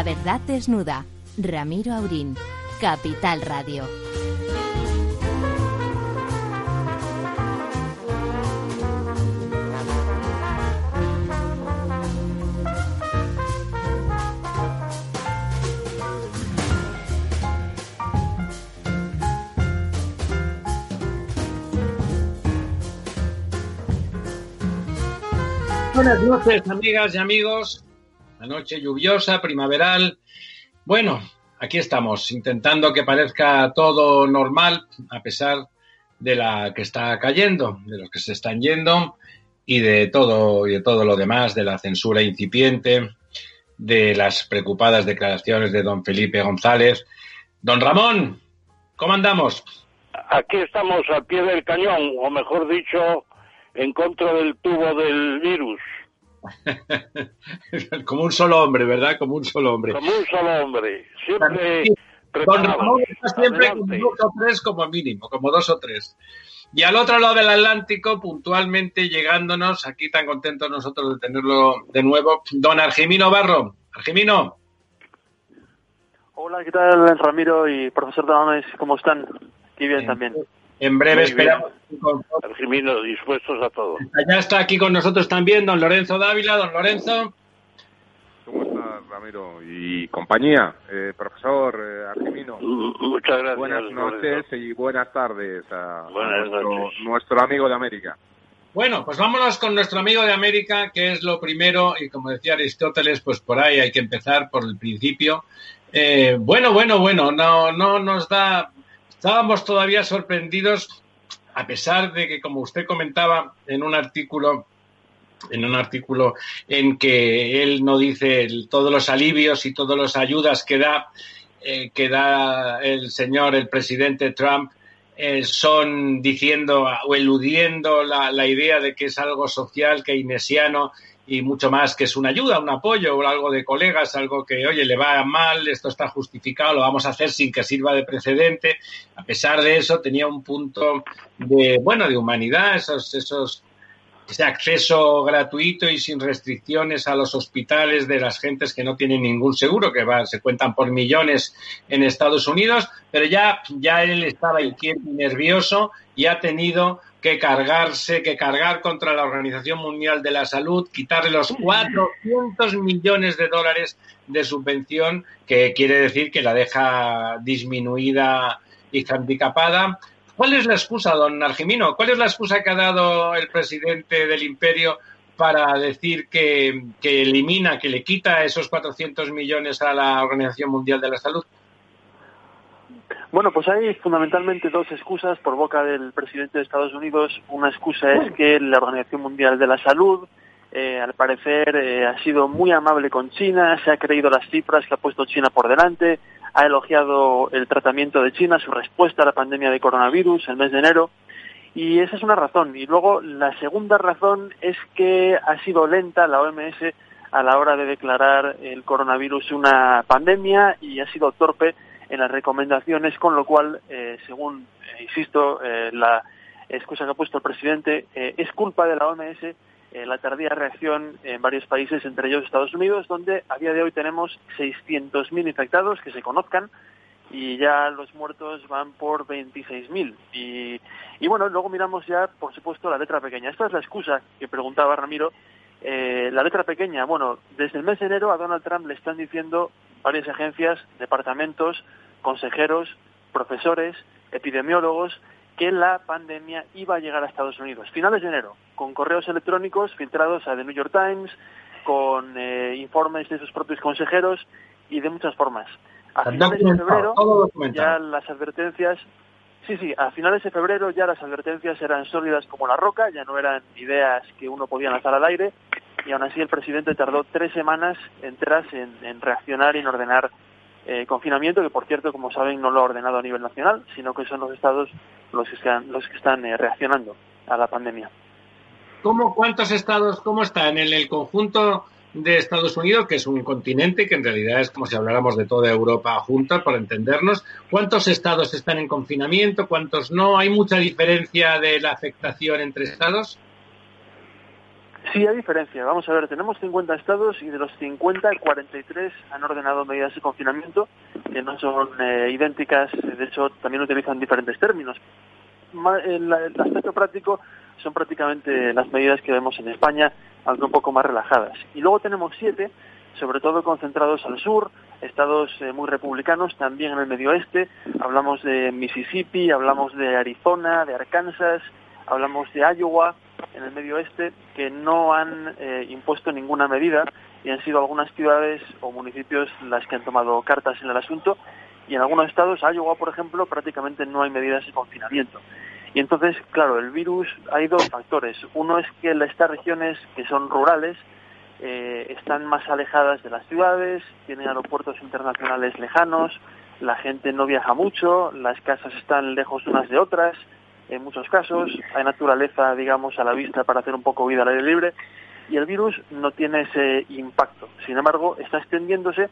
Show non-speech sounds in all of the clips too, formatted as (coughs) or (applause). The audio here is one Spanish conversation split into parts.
La verdad desnuda. Ramiro Aurín. Capital Radio. Buenas noches, amigas y amigos. La noche lluviosa, primaveral. Bueno, aquí estamos, intentando que parezca todo normal, a pesar de la que está cayendo, de los que se están yendo y de todo y de todo lo demás, de la censura incipiente, de las preocupadas declaraciones de don Felipe González. Don Ramón, ¿cómo andamos? Aquí estamos al pie del cañón, o mejor dicho, en contra del tubo del virus. (laughs) como un solo hombre, ¿verdad? Como un solo hombre. Como un solo hombre. Siempre. Don Ramón está siempre con dos o tres como mínimo, como dos o tres. Y al otro lado del Atlántico, puntualmente llegándonos, aquí tan contentos nosotros de tenerlo de nuevo, don Argimino Barro. Argimino. Hola, ¿qué tal, Ramiro y profesor Damames? ¿Cómo están? Aquí bien, también. En breve esperamos. Argimino, dispuestos a todo. Ya está aquí con nosotros también don Lorenzo Dávila. Don Lorenzo. ¿Cómo estás, Ramiro? Y compañía, eh, profesor eh, Argimino. Muchas gracias. Buenas noches y buenas tardes a, Buenas nuestro, noches. nuestro amigo de América. Bueno, pues vámonos con nuestro amigo de América, que es lo primero, y como decía Aristóteles, pues por ahí hay que empezar por el principio. Eh, bueno, bueno, bueno, no, no nos da. Estábamos todavía sorprendidos, a pesar de que, como usted comentaba en un artículo, en un artículo en que él no dice todos los alivios y todas las ayudas que da, eh, que da el señor, el presidente Trump, eh, son diciendo o eludiendo la, la idea de que es algo social, keynesiano y mucho más que es una ayuda, un apoyo o algo de colegas, algo que, oye, le va mal, esto está justificado, lo vamos a hacer sin que sirva de precedente. A pesar de eso, tenía un punto de, bueno, de humanidad, esos, esos, ese acceso gratuito y sin restricciones a los hospitales de las gentes que no tienen ningún seguro, que va, se cuentan por millones en Estados Unidos, pero ya, ya él estaba inquieto y nervioso y ha tenido que cargarse, que cargar contra la Organización Mundial de la Salud, quitarle los 400 millones de dólares de subvención, que quiere decir que la deja disminuida y handicapada. ¿Cuál es la excusa, don Argimino? ¿Cuál es la excusa que ha dado el presidente del imperio para decir que, que elimina, que le quita esos 400 millones a la Organización Mundial de la Salud? Bueno, pues hay fundamentalmente dos excusas por boca del presidente de Estados Unidos. Una excusa es que la Organización Mundial de la Salud, eh, al parecer, eh, ha sido muy amable con China, se ha creído las cifras que ha puesto China por delante, ha elogiado el tratamiento de China, su respuesta a la pandemia de coronavirus el mes de enero. Y esa es una razón. Y luego la segunda razón es que ha sido lenta la OMS a la hora de declarar el coronavirus una pandemia y ha sido torpe en las recomendaciones, con lo cual, eh, según, eh, insisto, eh, la excusa que ha puesto el presidente, eh, es culpa de la OMS eh, la tardía reacción en varios países, entre ellos Estados Unidos, donde a día de hoy tenemos 600.000 infectados que se conozcan y ya los muertos van por 26.000. Y, y bueno, luego miramos ya, por supuesto, la letra pequeña. Esta es la excusa que preguntaba Ramiro. Eh, la letra pequeña, bueno, desde el mes de enero a Donald Trump le están diciendo varias agencias, departamentos, consejeros, profesores, epidemiólogos, que la pandemia iba a llegar a Estados Unidos. Finales de enero, con correos electrónicos filtrados a The New York Times, con eh, informes de sus propios consejeros y de muchas formas. A finales de febrero ya las advertencias, sí, sí, a finales de febrero ya las advertencias eran sólidas como la roca, ya no eran ideas que uno podía lanzar al aire y aún así el presidente tardó tres semanas enteras en, en reaccionar y en ordenar eh, confinamiento, que por cierto, como saben, no lo ha ordenado a nivel nacional, sino que son los estados los que están, los que están eh, reaccionando a la pandemia. ¿Cómo, ¿Cuántos estados, cómo está en el, conjunto de Estados Unidos, que es un continente que en realidad es como si habláramos de toda Europa junta, para entendernos? ¿Cuántos estados están en confinamiento? ¿Cuántos no? ¿Hay mucha diferencia de la afectación entre estados? Sí, hay diferencia. Vamos a ver, tenemos 50 estados y de los 50, 43 han ordenado medidas de confinamiento que no son eh, idénticas, de hecho también utilizan diferentes términos. El, aspecto práctico son prácticamente las medidas que vemos en España, aunque un poco más relajadas. Y luego tenemos siete, sobre todo concentrados al sur, estados eh, muy republicanos, también en el medio oeste. Hablamos de Mississippi, hablamos de Arizona, de Arkansas, hablamos de Iowa, en el medio oeste, que no han eh, impuesto ninguna medida y han sido algunas ciudades o municipios las que han tomado cartas en el asunto. Y en algunos estados, Iowa, por ejemplo, prácticamente no hay medidas de confinamiento. Y entonces, claro, el virus, hay dos factores. Uno es que estas regiones que son rurales eh, están más alejadas de las ciudades, tienen aeropuertos internacionales lejanos, la gente no viaja mucho, las casas están lejos unas de otras, en muchos casos, hay naturaleza, digamos, a la vista para hacer un poco vida al aire libre, y el virus no tiene ese impacto. Sin embargo, está extendiéndose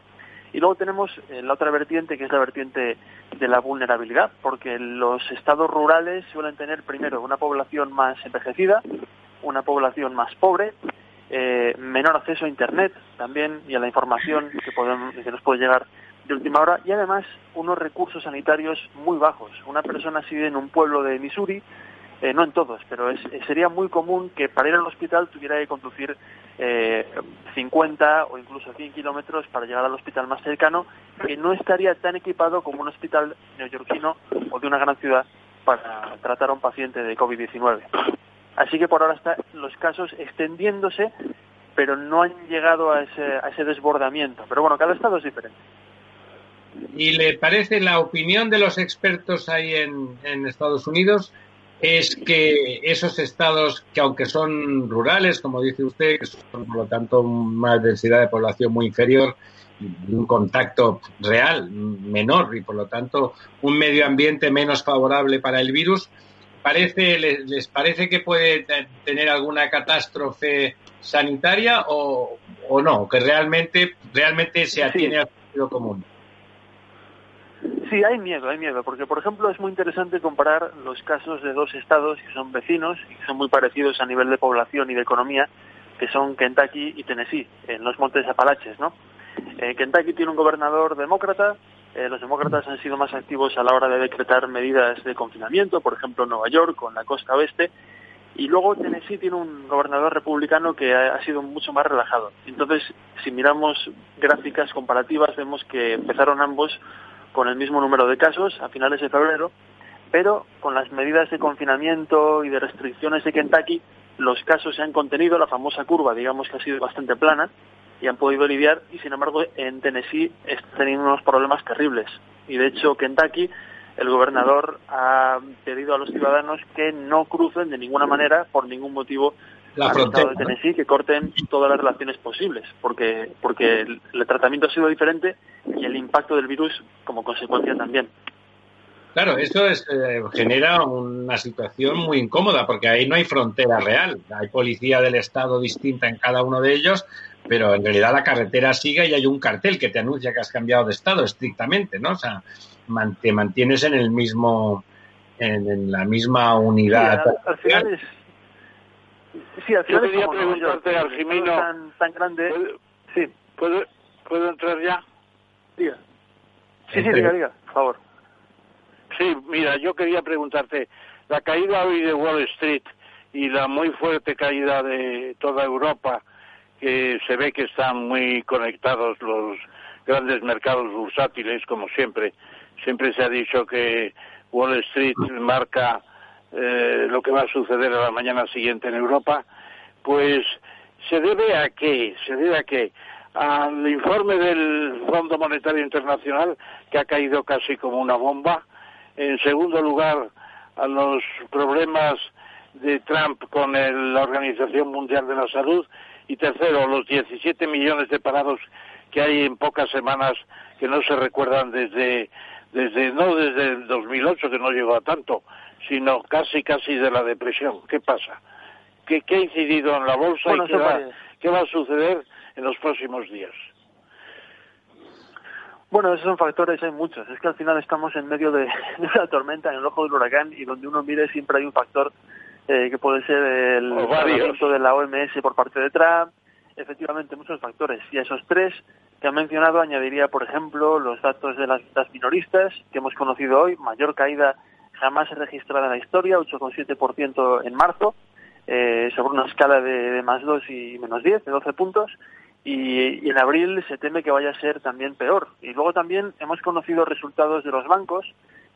y luego tenemos eh, la otra vertiente, que es la vertiente de la vulnerabilidad, porque los estados rurales suelen tener primero una población más envejecida, una población más pobre, eh, menor acceso a Internet también y a la información que, podemos, que nos puede llegar de última hora y además unos recursos sanitarios muy bajos. Una persona si vive en un pueblo de Missouri, eh, no en todos, pero es, sería muy común que para ir al hospital tuviera que conducir eh, 50 o incluso 100 kilómetros para llegar al hospital más cercano, que no estaría tan equipado como un hospital neoyorquino o de una gran ciudad para tratar a un paciente de COVID-19. Así que por ahora están los casos extendiéndose, pero no han llegado a ese, a ese desbordamiento. Pero bueno, cada estado es diferente. ¿Y le parece la opinión de los expertos ahí en, Estados Unidos? Es que esos estados que aunque son rurales, como dice usted, que son por lo tanto una densidad de población muy inferior, un contacto real menor y por lo tanto un medio ambiente menos favorable para el virus, parece les, parece que puede tener alguna catástrofe sanitaria o, o no, que realmente realmente se atiene al sentido común. Sí, hay miedo, hay miedo, porque por ejemplo es muy interesante comparar los casos de dos estados que son vecinos y que son muy parecidos a nivel de población y de economía, que son Kentucky y Tennessee, en los montes Apalaches, ¿no? Eh, Kentucky tiene un gobernador demócrata, eh, los demócratas han sido más activos a la hora de decretar medidas de confinamiento, por ejemplo Nueva York con la costa oeste, y luego Tennessee tiene un gobernador republicano que ha, sido mucho más relajado. Entonces, si miramos gráficas comparativas, vemos que empezaron ambos con el mismo número de casos a finales de febrero, pero con las medidas de confinamiento y de restricciones de Kentucky, los casos se han contenido, la famosa curva, digamos que ha sido bastante plana, y han podido lidiar, y sin embargo en Tennessee está teniendo unos problemas terribles. Y de hecho Kentucky, el gobernador ha pedido a los ciudadanos que no crucen de ninguna manera, por ningún motivo, la frontera. de Tennessee que corten todas las relaciones posibles, porque, porque el, tratamiento ha sido diferente y el impacto del virus como consecuencia también. Claro, esto es, eh, genera una situación muy incómoda porque ahí no hay frontera real. Hay policía del Estado distinta en cada uno de ellos, pero en realidad la carretera sigue y hay un cartel que te anuncia que has cambiado de Estado estrictamente, ¿no? O sea, te mantienes en el mismo, en, la misma unidad. al, final es, Sí, al Yo quería preguntarte, Argimino. Tan, tan grande. ¿puedo, sí. ¿puedo, ¿Puedo entrar ya? Diga. Sí, sí, diga, diga, por favor. Sí, mira, yo quería preguntarte, la caída hoy de Wall Street y la muy fuerte caída de toda Europa, que se ve que están muy conectados los grandes mercados bursátiles, como siempre. Siempre se ha dicho que Wall Street marca eh, lo que va a suceder a la mañana siguiente en Europa, pues se debe a qué, se debe a qué, al informe del Fondo Monetario Internacional que ha caído casi como una bomba, en segundo lugar a los problemas de Trump con la Organización Mundial de la Salud y tercero los 17 millones de parados que hay en pocas semanas que no se recuerdan desde desde no desde el 2008 que no llegó a tanto sino casi casi de la depresión. ¿Qué pasa? ¿Qué, ha incidido en la bolsa y qué va, a suceder en los próximos días? Bueno, esos son factores, hay muchos. Es que al final estamos en medio de, (laughs) una tormenta, en el ojo del huracán, y donde uno mire siempre hay un factor eh, que puede ser el tratamiento de la OMS por parte de Trump, efectivamente muchos factores. Y a esos tres que han mencionado añadiría, por ejemplo, los datos de las ventas minoristas que hemos conocido hoy, mayor caída jamás registrada en la historia, 8,7% en marzo, eh, sobre una escala de, más 2 y menos 10, de 12 puntos, y, en abril se teme que vaya a ser también peor. Y luego también hemos conocido resultados de los bancos,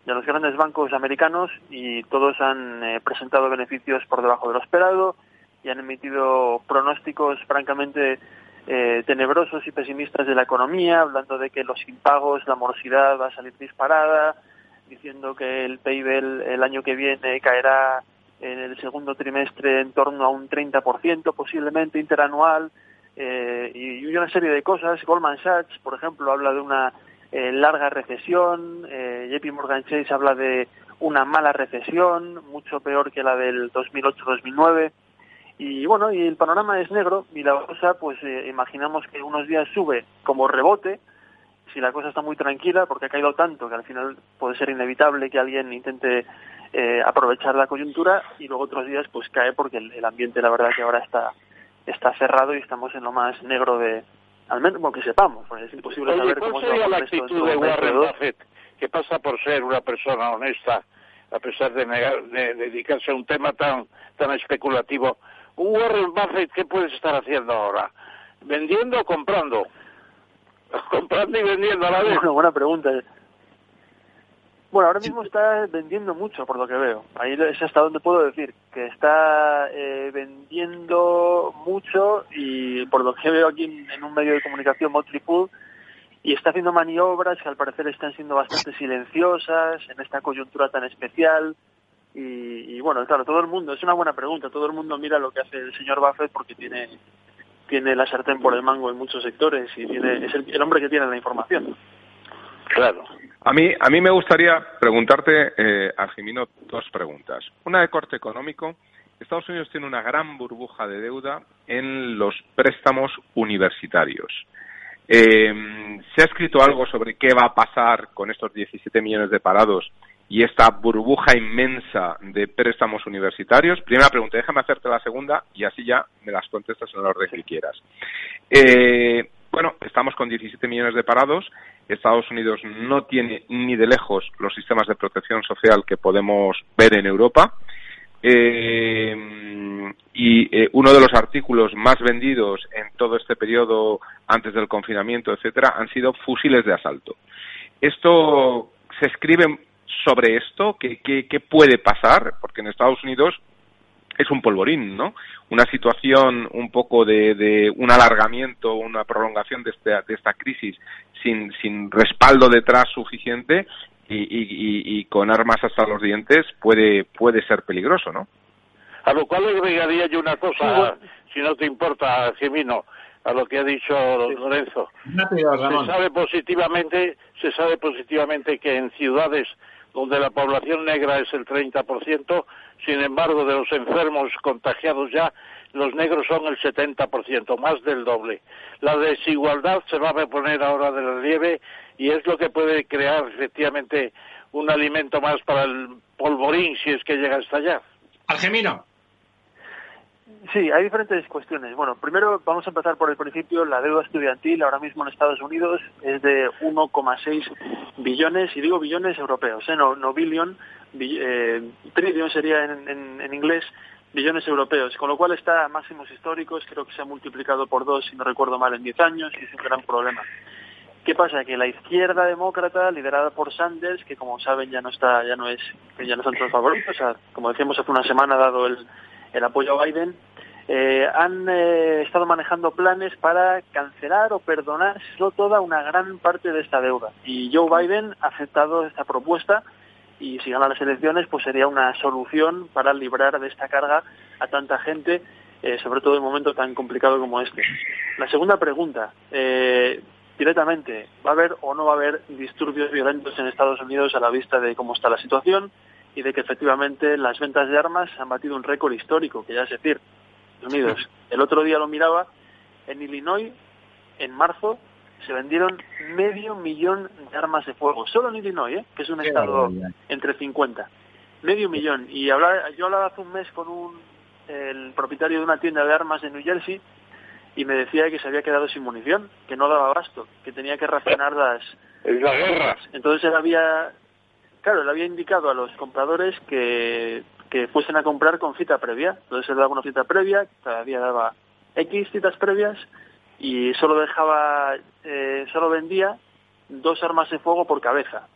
de los grandes bancos americanos, y todos han eh, presentado beneficios por debajo de lo esperado y han emitido pronósticos francamente eh, tenebrosos y pesimistas de la economía, hablando de que los impagos, la morosidad va a salir disparada, diciendo que el PIB el, año que viene caerá en el segundo trimestre en torno a un 30% posiblemente interanual eh, y, una serie de cosas. Goldman Sachs, por ejemplo, habla de una eh, larga recesión, eh, JP Morgan Chase habla de una mala recesión, mucho peor que la del 2008-2009. Y bueno, y el panorama es negro y la cosa, pues eh, imaginamos que unos días sube como rebote, si la cosa está muy tranquila, porque ha caído tanto que al final puede ser inevitable que alguien intente eh, aprovechar la coyuntura y luego otros días pues cae porque el, ambiente la verdad que ahora está está cerrado y estamos en lo más negro de al menos que sepamos pues es imposible saber cómo sería la actitud de Warren Buffett que pasa por ser una persona honesta a pesar de, de dedicarse a un tema tan tan especulativo un Warren Buffett, ¿qué puedes estar haciendo ahora? ¿Vendiendo o comprando? (laughs) comprando y vendiendo a la vez. Una buena pregunta. Bueno, ahora mismo está vendiendo mucho, por lo que veo. Ahí es hasta donde puedo decir que está eh, vendiendo mucho y por lo que veo aquí en, un medio de comunicación, Motley y está haciendo maniobras que al parecer están siendo bastante silenciosas en esta coyuntura tan especial. Y, bueno, claro, todo el mundo, es una buena pregunta, todo el mundo mira lo que hace el señor Buffett porque tiene, tiene la sartén por el mango en muchos sectores y tiene, es el, hombre que tiene la información. Claro. A mí, a mí me gustaría preguntarte, eh, Argimino, dos preguntas. Una de corte económico. Estados Unidos tiene una gran burbuja de deuda en los préstamos universitarios. Eh, ¿Se ha escrito algo sobre qué va a pasar con estos 17 millones de parados y esta burbuja inmensa de préstamos universitarios? Primera pregunta, déjame hacerte la segunda y así ya me las contestas en el orden que quieras. Eh, bueno, estamos con 17 millones de parados. Estados Unidos no tiene ni de lejos los sistemas de protección social que podemos ver en Europa. Eh, y eh, uno de los artículos más vendidos en todo este periodo antes del confinamiento, etcétera, han sido fusiles de asalto. Esto se escribe sobre esto? ¿Qué, qué, puede pasar? Porque en Estados Unidos es un polvorín, ¿no? Una situación un poco de, de un alargamiento, una prolongación de, este, de esta crisis sin, sin respaldo detrás suficiente y, y, y, con armas hasta los dientes puede, puede ser peligroso, ¿no? A lo cual agregaría yo una cosa, si no te importa, Gemino, a lo que ha dicho Lorenzo. Se sabe positivamente, se sabe positivamente que en ciudades donde la población negra es el 30%, sin embargo, de los enfermos contagiados ya, los negros son el 70%, más del doble. La desigualdad se va a poner ahora de relieve y es lo que puede crear efectivamente un alimento más para el polvorín si es que llega hasta allá. Algemino. Sí, hay diferentes cuestiones. Bueno, primero vamos a empezar por el principio. La deuda estudiantil ahora mismo en Estados Unidos es de 1,6 billones, y digo billones europeos, ¿eh? no, no billion, eh, trillion sería en, en, inglés, billones europeos, con lo cual está a máximos históricos, creo que se ha multiplicado por dos, si no recuerdo mal, en 10 años, y es un gran problema. ¿Qué pasa? Que la izquierda demócrata, liderada por Sanders, que como saben ya no está, ya no es, ya no son todos favoritos, o sea, como decíamos hace una semana, dado el, el apoyo a Biden, eh, han eh, estado manejando planes para cancelar o perdonar toda una gran parte de esta deuda. Y Joe Biden ha aceptado esta propuesta y si gana las elecciones, pues sería una solución para librar de esta carga a tanta gente, eh, sobre todo en un momento tan complicado como este. La segunda pregunta, directamente, ¿va a haber o no va a haber disturbios violentos en Estados Unidos a la vista de cómo está la situación? Y de que efectivamente las ventas de armas han batido un récord histórico, que ya es decir, Unidos. (laughs) El otro día lo miraba, en Illinois, en marzo, se vendieron medio millón de armas de fuego, solo en Illinois, ¿eh? que es un estado entre 50. Medio millón. Y hablaba, yo hablaba hace un mes con un, el propietario de una tienda de armas de New Jersey y me decía que se había quedado sin munición, que no daba abasto, que tenía que racionar las... Es la guerra. Entonces él había, claro, él había indicado a los compradores que, que fuesen a comprar con cita previa. Entonces él daba una cita previa, cada día daba X citas previas y solo dejaba, eh, solo vendía dos armas de fuego por cabeza,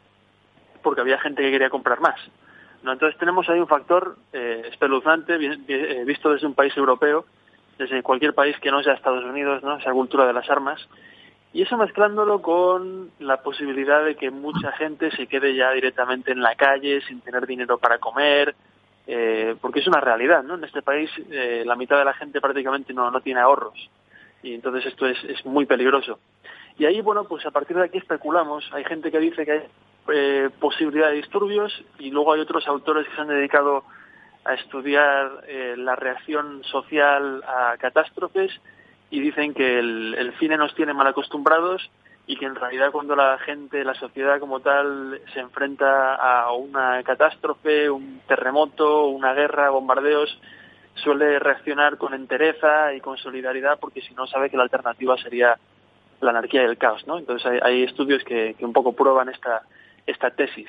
porque había gente que quería comprar más. ¿no? Entonces tenemos ahí un factor eh, espeluznante, eh, visto desde un país europeo, desde cualquier país que no sea Estados Unidos, ¿no? esa cultura de las armas, y eso mezclándolo con la posibilidad de que mucha gente se quede ya directamente en la calle sin tener dinero para comer, eh, porque es una realidad, ¿no? En este país eh, la mitad de la gente prácticamente no, no tiene ahorros y entonces esto es, es muy peligroso. Y ahí, bueno, pues a partir de aquí especulamos. Hay gente que dice que hay eh, posibilidad de disturbios y luego hay otros autores que se han dedicado a estudiar eh, la reacción social a catástrofes y dicen que el, el cine nos tiene mal acostumbrados y que en realidad cuando la gente, la sociedad como tal, se enfrenta a una catástrofe, un terremoto, una guerra, bombardeos, suele reaccionar con entereza y con solidaridad porque si no sabe que la alternativa sería la anarquía y el caos, ¿no? Entonces hay, hay estudios que, que, un poco prueban esta, esta tesis.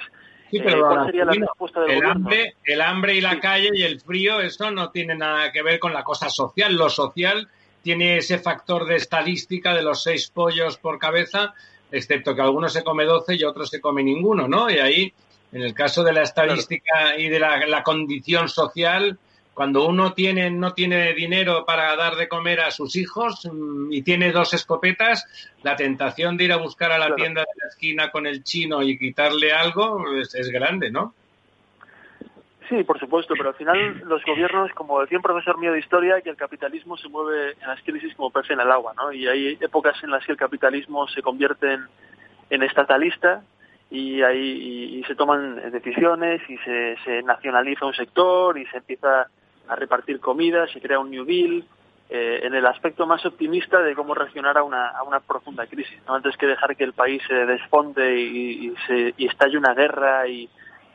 Sí, pero eh, ¿Cuál sería la respuesta del el gobierno? Hambre, el hambre y la sí. calle y el frío, eso no tiene nada que ver con la cosa social. Lo social tiene ese factor de estadística de los seis pollos por cabeza, excepto que algunos se come doce y otros se come ninguno, ¿no? Y ahí, en el caso de la estadística claro. y de la, la, condición social, cuando uno tiene, no tiene dinero para dar de comer a sus hijos mm, y tiene dos escopetas, la tentación de ir a buscar a la claro. tienda de la esquina con el chino y quitarle algo es, es grande, ¿no? Sí, por supuesto, pero al final los gobiernos, como decía un profesor mío de historia, que el capitalismo se mueve en las crisis como pez en el agua, ¿no? Y hay épocas en las que el capitalismo se convierte en, estatalista y, ahí, y, se toman decisiones y se, se, nacionaliza un sector y se empieza a repartir comida, se crea un New Deal, eh, en el aspecto más optimista de cómo reaccionar a una, profunda crisis, ¿no? antes que dejar que el país se desfonde y, se, y estalle una guerra y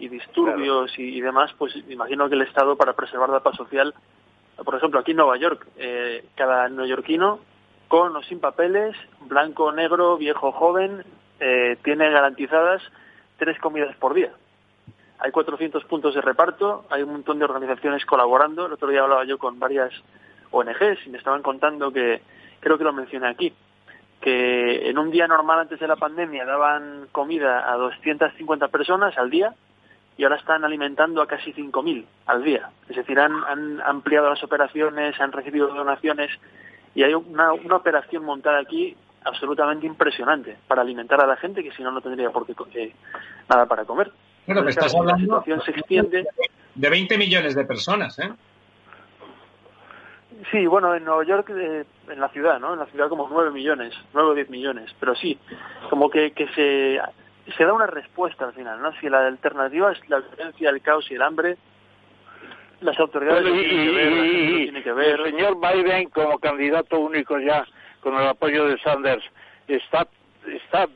y disturbios claro. y, y, demás, pues imagino que el Estado para preservar la paz social, por ejemplo, aquí en Nueva York, eh, cada neoyorquino, con o sin papeles, blanco, negro, viejo, joven, eh, tiene garantizadas tres comidas por día. Hay 400 puntos de reparto, hay un montón de organizaciones colaborando. El otro día hablaba yo con varias ONGs y me estaban contando que, creo que lo mencioné aquí, que en un día normal antes de la pandemia daban comida a 250 personas al día, y ahora están alimentando a casi 5.000 al día. Es decir, han, han, ampliado las operaciones, han recibido donaciones y hay una, una, operación montada aquí absolutamente impresionante para alimentar a la gente que si no, no tendría por qué eh, nada para comer. Bueno, me estás hablando la situación se extiende. de 20 millones de personas, ¿eh? Sí, bueno, en Nueva York, eh, en la ciudad, ¿no? En la ciudad como 9 millones, 9 o 10 millones, pero sí, como que, que se se da una respuesta al final, ¿no? Si la alternativa es la violencia, el caos y el hambre, las autoridades Pero, y, tienen que ver, la gente tiene que ver. El señor Biden como candidato único ya con el apoyo de Sanders está está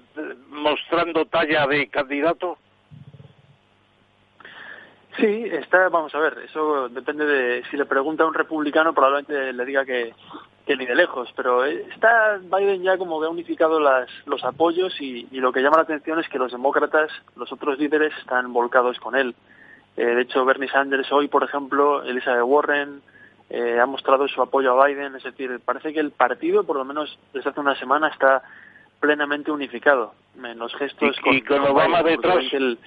mostrando talla de candidato. Sí, está, vamos a ver, eso depende de si le pregunta a un republicano probablemente le diga que que ni de lejos, pero está Biden ya como que ha unificado las, los apoyos y, y, lo que llama la atención es que los demócratas, los otros líderes, están volcados con él. Eh, de hecho, Bernie Sanders hoy, por ejemplo, Elizabeth Warren, eh, ha mostrado su apoyo a Biden, es decir, parece que el partido, por lo menos desde hace una semana, está plenamente unificado en los gestos. Y con, y con Obama Biden, detrás. El,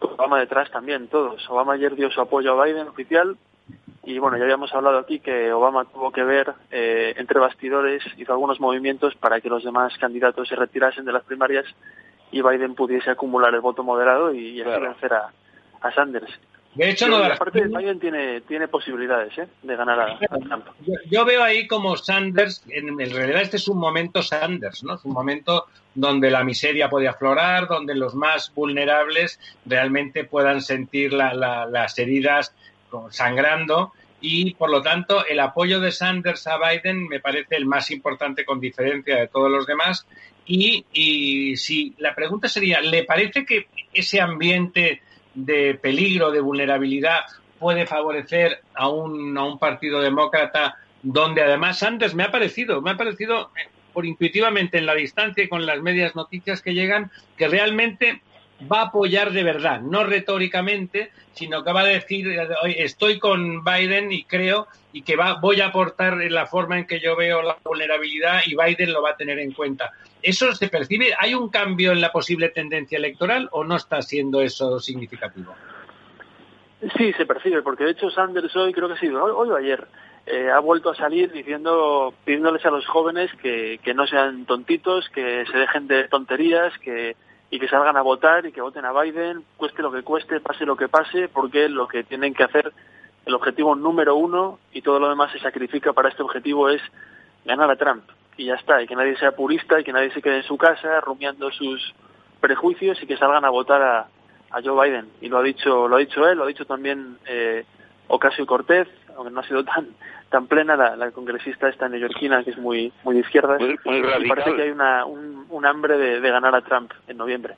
Obama detrás también, todos. Obama ayer dio su apoyo a Biden oficial, y bueno, ya habíamos hablado aquí que Obama tuvo que ver eh, entre bastidores, hizo algunos movimientos para que los demás candidatos se retirasen de las primarias y Biden pudiese acumular el voto moderado y, y claro. vencer a, a, Sanders. De hecho, no, la parte de Biden tiene, tiene posibilidades ¿eh? de ganar a, a Trump. Yo, yo, veo ahí como Sanders, en, en, realidad este es un momento Sanders, ¿no? Es un momento donde la miseria puede aflorar, donde los más vulnerables realmente puedan sentir la, la, las heridas sangrando y por lo tanto el apoyo de Sanders a Biden me parece el más importante con diferencia de todos los demás. Y, y si la pregunta sería ¿le parece que ese ambiente de peligro, de vulnerabilidad, puede favorecer a un, a un partido demócrata donde además Sanders me ha parecido, me ha parecido eh, por intuitivamente en la distancia y con las medias noticias que llegan, que realmente va a apoyar de verdad, no retóricamente, sino que va a decir, estoy con Biden y creo y que va, voy a aportar en la forma en que yo veo la vulnerabilidad y Biden lo va a tener en cuenta. ¿Eso se percibe? ¿Hay un cambio en la posible tendencia electoral o no está siendo eso significativo? Sí, se percibe, porque de hecho Sanders hoy, creo que ha sido hoy, o ayer, eh, ha vuelto a salir diciendo, pidiéndoles a los jóvenes que, que no sean tontitos, que se dejen de tonterías, que, y que salgan a votar y que voten a Biden, cueste lo que cueste, pase lo que pase, porque lo que tienen que hacer, el objetivo número uno y todo lo demás se sacrifica para este objetivo es ganar a Trump. Y ya está, y que nadie sea purista y que nadie se quede en su casa rumiando sus prejuicios y que salgan a votar a, a Joe Biden. Y lo ha dicho, lo ha dicho él, lo ha dicho también eh, Ocasio Cortez, aunque no ha sido tan tan plena la, congresista esta neoyorquina que es muy muy de izquierdas muy, y parece que hay una, un, hambre de, ganar a Trump en noviembre.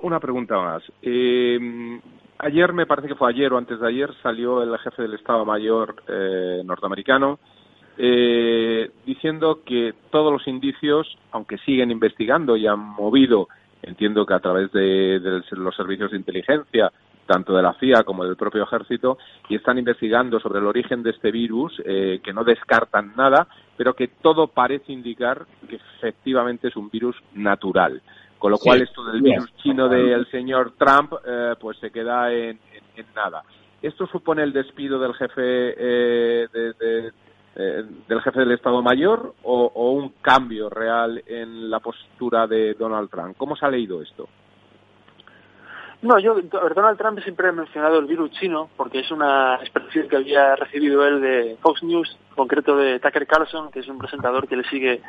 Una pregunta más. Eh, ayer, me parece que fue ayer o antes de ayer, salió el jefe del Estado Mayor eh, norteamericano eh, diciendo que todos los indicios, aunque siguen investigando y han movido, entiendo que a través de los servicios de inteligencia tanto de la CIA como del propio ejército, y están investigando sobre el origen de este virus, eh, que no descartan nada, pero que todo parece indicar que efectivamente es un virus natural. Con lo cual esto del virus chino del señor Trump eh, pues se queda en, nada. ¿Esto supone el despido del jefe eh, del jefe del Estado Mayor o, o, un cambio real en la postura de Donald Trump? ¿Cómo se ha leído esto? No, yo, Donald Trump siempre ha mencionado el virus chino porque es una expresión que había recibido él de Fox News, en concreto de Tucker Carlson, que es un presentador que le sigue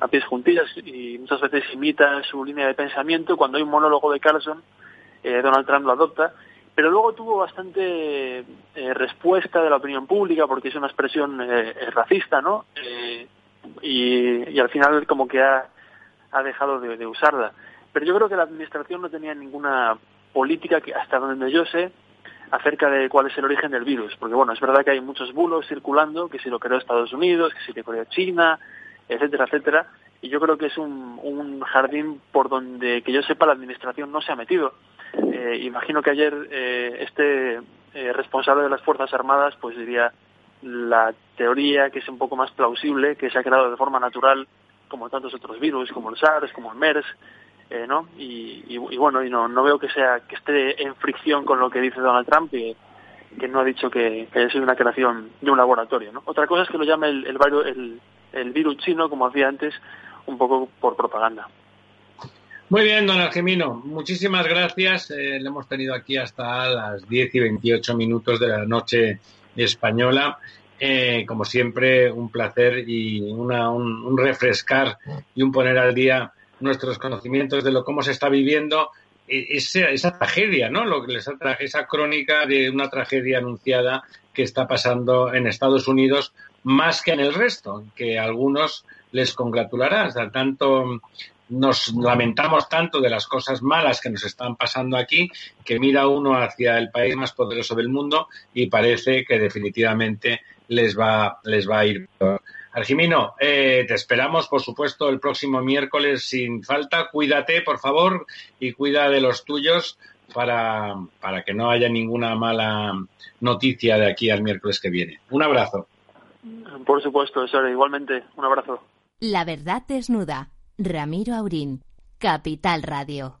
a pies juntillas y muchas veces imita su línea de pensamiento. Cuando hay un monólogo de Carlson, eh, Donald Trump lo adopta, pero luego tuvo bastante eh, respuesta de la opinión pública porque es una expresión eh, racista, ¿no? Y, y, al final como que ha, dejado de, de usarla. Pero yo creo que la administración no tenía ninguna política que hasta donde yo sé acerca de cuál es el origen del virus, porque bueno, es verdad que hay muchos bulos circulando, que si lo creó Estados Unidos, que si lo creó China, etcétera, etcétera, y yo creo que es un, un jardín por donde, que yo sepa, la administración no se ha metido. Eh, imagino que ayer eh, este eh, responsable de las Fuerzas Armadas pues diría la teoría que es un poco más plausible, que se ha creado de forma natural como tantos otros virus, como el SARS, como el MERS, eh, ¿no? Y, bueno, y no, no veo que sea que esté en fricción con lo que dice Donald Trump, que, que no ha dicho que, que haya sido una creación de un laboratorio, ¿no? Otra cosa es que lo llame el, el, el, virus chino, como hacía antes, un poco por propaganda. Muy bien, don Argemino, muchísimas gracias. Eh, le hemos tenido aquí hasta las 10 y 28 minutos de la noche española. Eh, como siempre, un placer y una, un, un, refrescar y un poner al día nuestros conocimientos de lo cómo se está viviendo e, esa, tragedia, ¿no? Lo, esa, esa crónica de una tragedia anunciada que está pasando en Estados Unidos más que en el resto, que algunos les congratulará. O tanto nos lamentamos tanto de las cosas malas que nos están pasando aquí, que mira uno hacia el país más poderoso del mundo y parece que definitivamente les va, les va a ir Argimino, eh, te esperamos, por supuesto, el próximo miércoles sin falta. Cuídate, por favor, y cuida de los tuyos para, para que no haya ninguna mala noticia de aquí al miércoles que viene. Un abrazo. Por supuesto, eso igualmente. Un abrazo. La verdad desnuda. Ramiro Aurín, Capital Radio.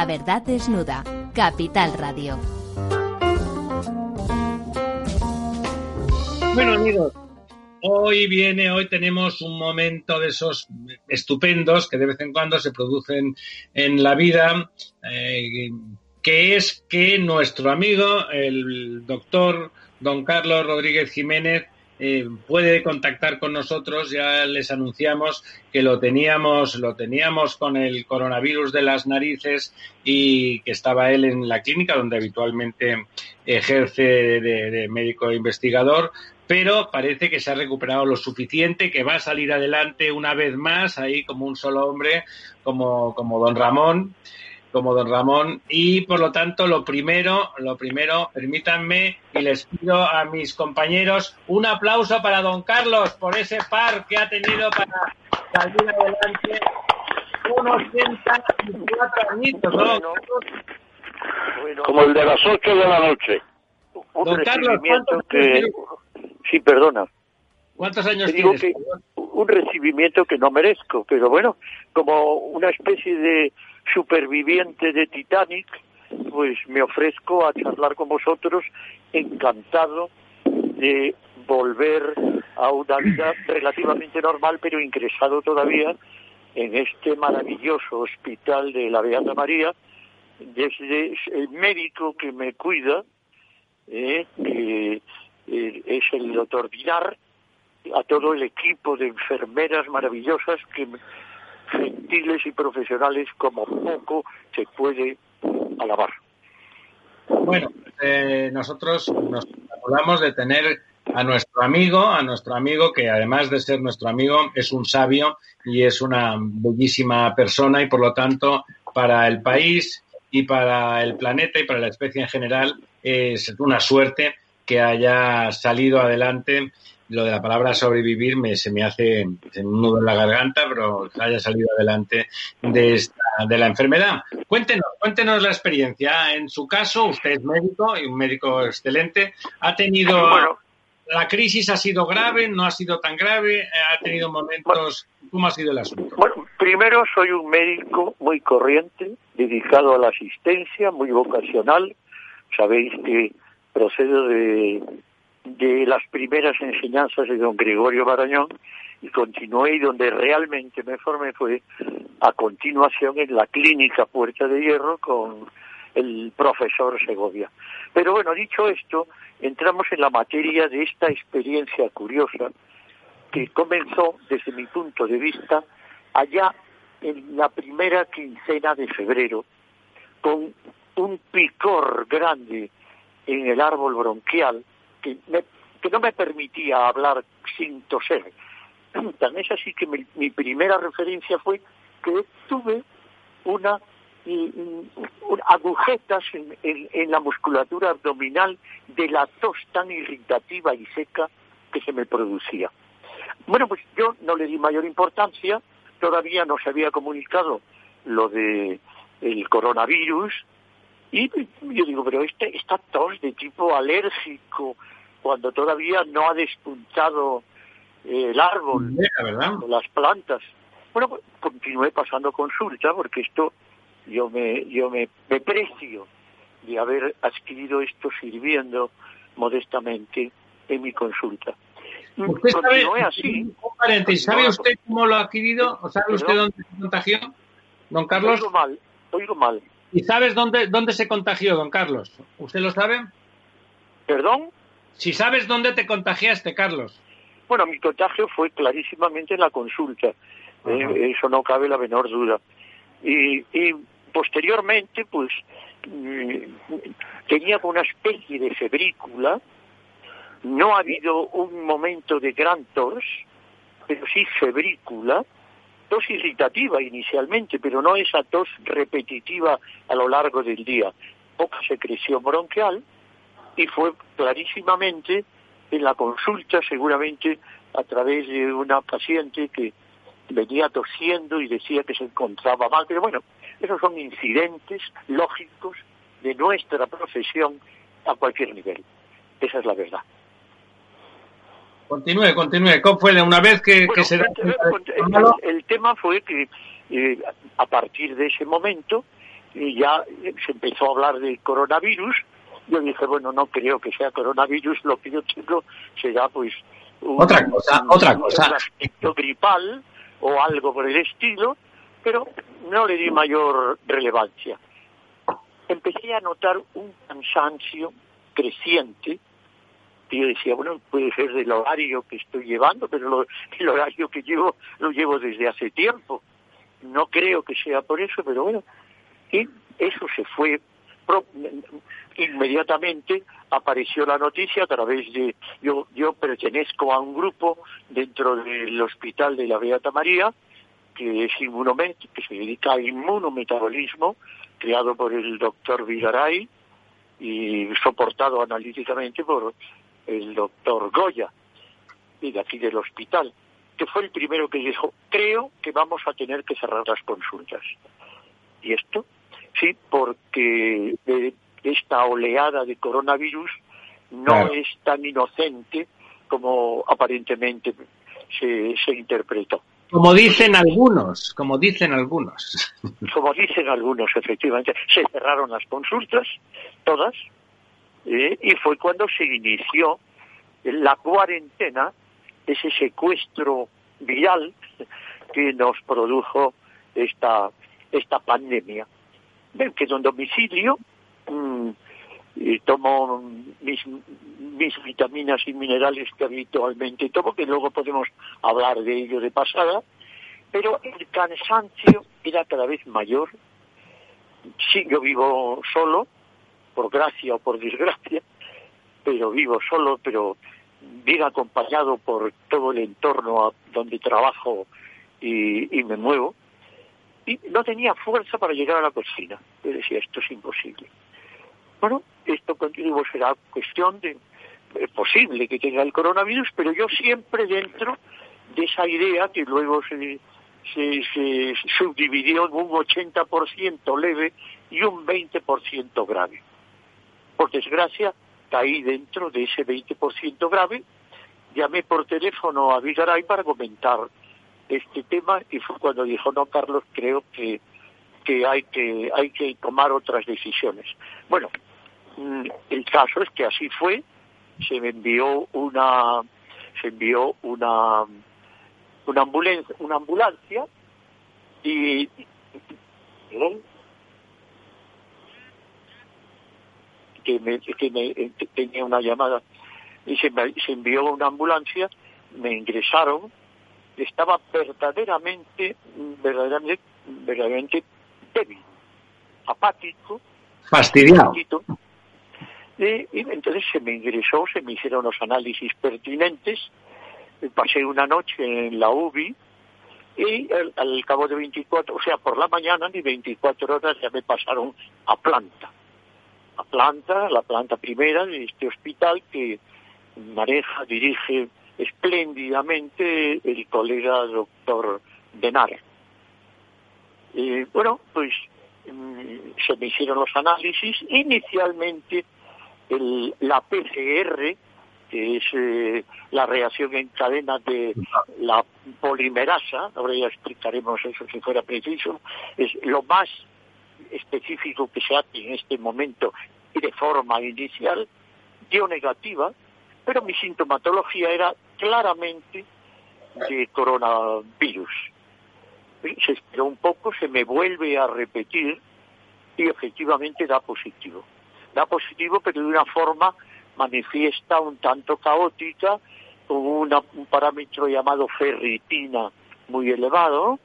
La verdad desnuda. Capital Radio. Bueno amigos, hoy viene, hoy tenemos un momento de esos estupendos que de vez en cuando se producen en la vida, eh, que es que nuestro amigo, el doctor don Carlos Rodríguez Jiménez, eh, puede contactar con nosotros. Ya les anunciamos que lo teníamos, lo teníamos con el coronavirus de las narices y que estaba él en la clínica donde habitualmente ejerce de, de médico investigador, pero parece que se ha recuperado lo suficiente, que va a salir adelante una vez más, ahí como un solo hombre, como, como don Ramón como don Ramón y por lo tanto lo primero, lo primero, permítanme y les pido a mis compañeros un aplauso para don Carlos por ese par que ha tenido para salir adelante unos 84 añitos, ¿no? Como el de las 8 de la noche. Un don Carlos, que... Sí, perdona. ¿Cuántos años digo tienes? Que un recibimiento que no merezco, pero bueno, como una especie de superviviente de Titanic, pues me ofrezco a charlar con vosotros, encantado de volver a una vida (clears throat) relativamente normal, pero ingresado todavía en este maravilloso hospital de la Beata María, desde el médico que me cuida, eh, que eh, es el doctor Dinar, a todo el equipo de enfermeras maravillosas que gentiles y profesionales como poco se puede alabar. Bueno, eh, nosotros nos acordamos de tener a nuestro amigo, a nuestro amigo que además de ser nuestro amigo es un sabio y es una bellísima persona y por lo tanto para el país y para el planeta y para la especie en general es una suerte que haya salido adelante lo de la palabra sobrevivir me, se me hace un nudo en la garganta, pero haya salido adelante de, esta, de la enfermedad. Cuéntenos, cuéntenos la experiencia. En su caso, usted es médico y un médico excelente. ¿Ha tenido... Bueno, la crisis ha sido grave, no ha sido tan grave, ha tenido momentos... ¿Cómo ha sido el asunto? Bueno, primero soy un médico muy corriente, dedicado a la asistencia, muy vocacional. Sabéis que procedo de de las primeras enseñanzas de don Gregorio Barañón y continué y donde realmente me formé fue a continuación en la clínica Puerta de Hierro con el profesor Segovia. Pero bueno, dicho esto, entramos en la materia de esta experiencia curiosa que comenzó desde mi punto de vista allá en la primera quincena de febrero con un picor grande en el árbol bronquial que, que no me permitía hablar sin toser. (clears throat) Tan es así que mi, primera referencia fue que tuve una, agujetas en, en, la musculatura abdominal de la tos tan irritativa y seca que se me producía. Bueno, pues yo no le di mayor importancia, todavía no se había comunicado lo de el coronavirus, y yo digo, pero este, esta tos de tipo alérgico, cuando todavía no ha despuntado eh, el árbol, o las plantas. Bueno, pues, continué pasando consulta porque esto yo me yo me, me precio de haber adquirido esto sirviendo modestamente en mi consulta. ¿Usted sabe, así. ¿sabe usted cómo lo ha adquirido? ¿O sabe usted dónde se contagió, don Carlos? Oigo mal, oigo mal. ¿Y sabes dónde, dónde se contagió, don Carlos? ¿Usted lo sabe? ¿Perdón? Si sabes dónde te contagiaste, Carlos. Bueno, mi contagio fue clarísimamente en la consulta. Eh, eso no cabe la menor duda. Y, posteriormente, pues, mm, tenía una especie de febrícula. No ha habido un momento de gran tos, pero sí febrícula tos irritativa inicialmente, pero no esa tos repetitiva a lo largo del día. Poca secreción bronquial y fue clarísimamente en la consulta seguramente a través de una paciente que venía tosiendo y decía que se encontraba mal, pero bueno, esos son incidentes lógicos de nuestra profesión a cualquier nivel. Esa es la verdad. Continúe, continúe. ¿Cómo fue? Una vez que, se... El, tema fue que eh, a partir de ese momento eh, ya se empezó a hablar de coronavirus. Yo dije, bueno, no creo que sea coronavirus, lo que yo tengo será pues otra cosa, otra cosa. Un aspecto gripal o algo por el estilo, pero no le di mayor relevancia. Empecé a notar un cansancio creciente y yo decía, bueno, puede ser del horario que estoy llevando, pero el horario que llevo lo llevo desde hace tiempo. No creo que sea por eso, pero bueno, y eso se fue inmediatamente apareció la noticia a través de yo yo pertenezco a un grupo dentro del hospital de la Beata María que es Inmunomet, que se dedica al inmunometabolismo creado por el doctor Vigaray y soportado analíticamente por el doctor Goya y de aquí del hospital que fue el primero que dijo creo que vamos a tener que cerrar las consultas y esto sí porque esta oleada de coronavirus no es tan inocente como aparentemente se, se interpretó. Como dicen algunos, como dicen algunos. Como dicen algunos, efectivamente. Se cerraron las consultas, todas, eh, y fue cuando se inició la cuarentena, ese secuestro viral que nos produjo esta, esta pandemia. Ven que en domicilio Mm, y tomo mis, mis vitaminas y minerales que habitualmente tomo, que luego podemos hablar de ello de pasada, pero el cansancio era cada vez mayor. Sí, yo vivo solo, por gracia o por desgracia, pero vivo solo, pero bien acompañado por todo el entorno donde trabajo y, y me muevo. Y no tenía fuerza para llegar a la cocina. Yo decía, esto es imposible. Bueno, esto continuo será cuestión de es posible que tenga el coronavirus, pero yo siempre dentro de esa idea que luego se, se subdividió en un 80% leve y un 20% grave. Por desgracia, caí dentro de ese 20% grave, llamé por teléfono a Vigaray para comentar este tema y fue cuando dijo, no, Carlos, creo que, que, hay, que hay que tomar otras decisiones. Bueno, Mm, el caso es que así fue, se me envió una, se envió una, una ambulancia, una ambulancia y, que me, que me tenía una llamada y se, me, se envió una ambulancia, me ingresaron, estaba verdaderamente, verdaderamente, verdaderamente débil, apático, fastidiado. Y, entonces se me ingresó, se me hicieron los análisis pertinentes, pasé una noche en la UBI y al, cabo de 24, o sea, por la mañana ni 24 horas ya me pasaron a planta. A planta, la planta primera de este hospital que maneja, dirige espléndidamente el colega doctor Denar. Y bueno, pues mm, se me hicieron los análisis. Inicialmente la PCR, que es eh, la reacción en cadena de la polimerasa, ahora ya explicaremos eso si fuera preciso, es lo más específico que se hace en este momento y de forma inicial, dio negativa, pero mi sintomatología era claramente de coronavirus. Se esperó un poco, se me vuelve a repetir y efectivamente da positivo da positivo, pero de una forma manifiesta un tanto caótica, con un parámetro llamado ferritina muy elevado,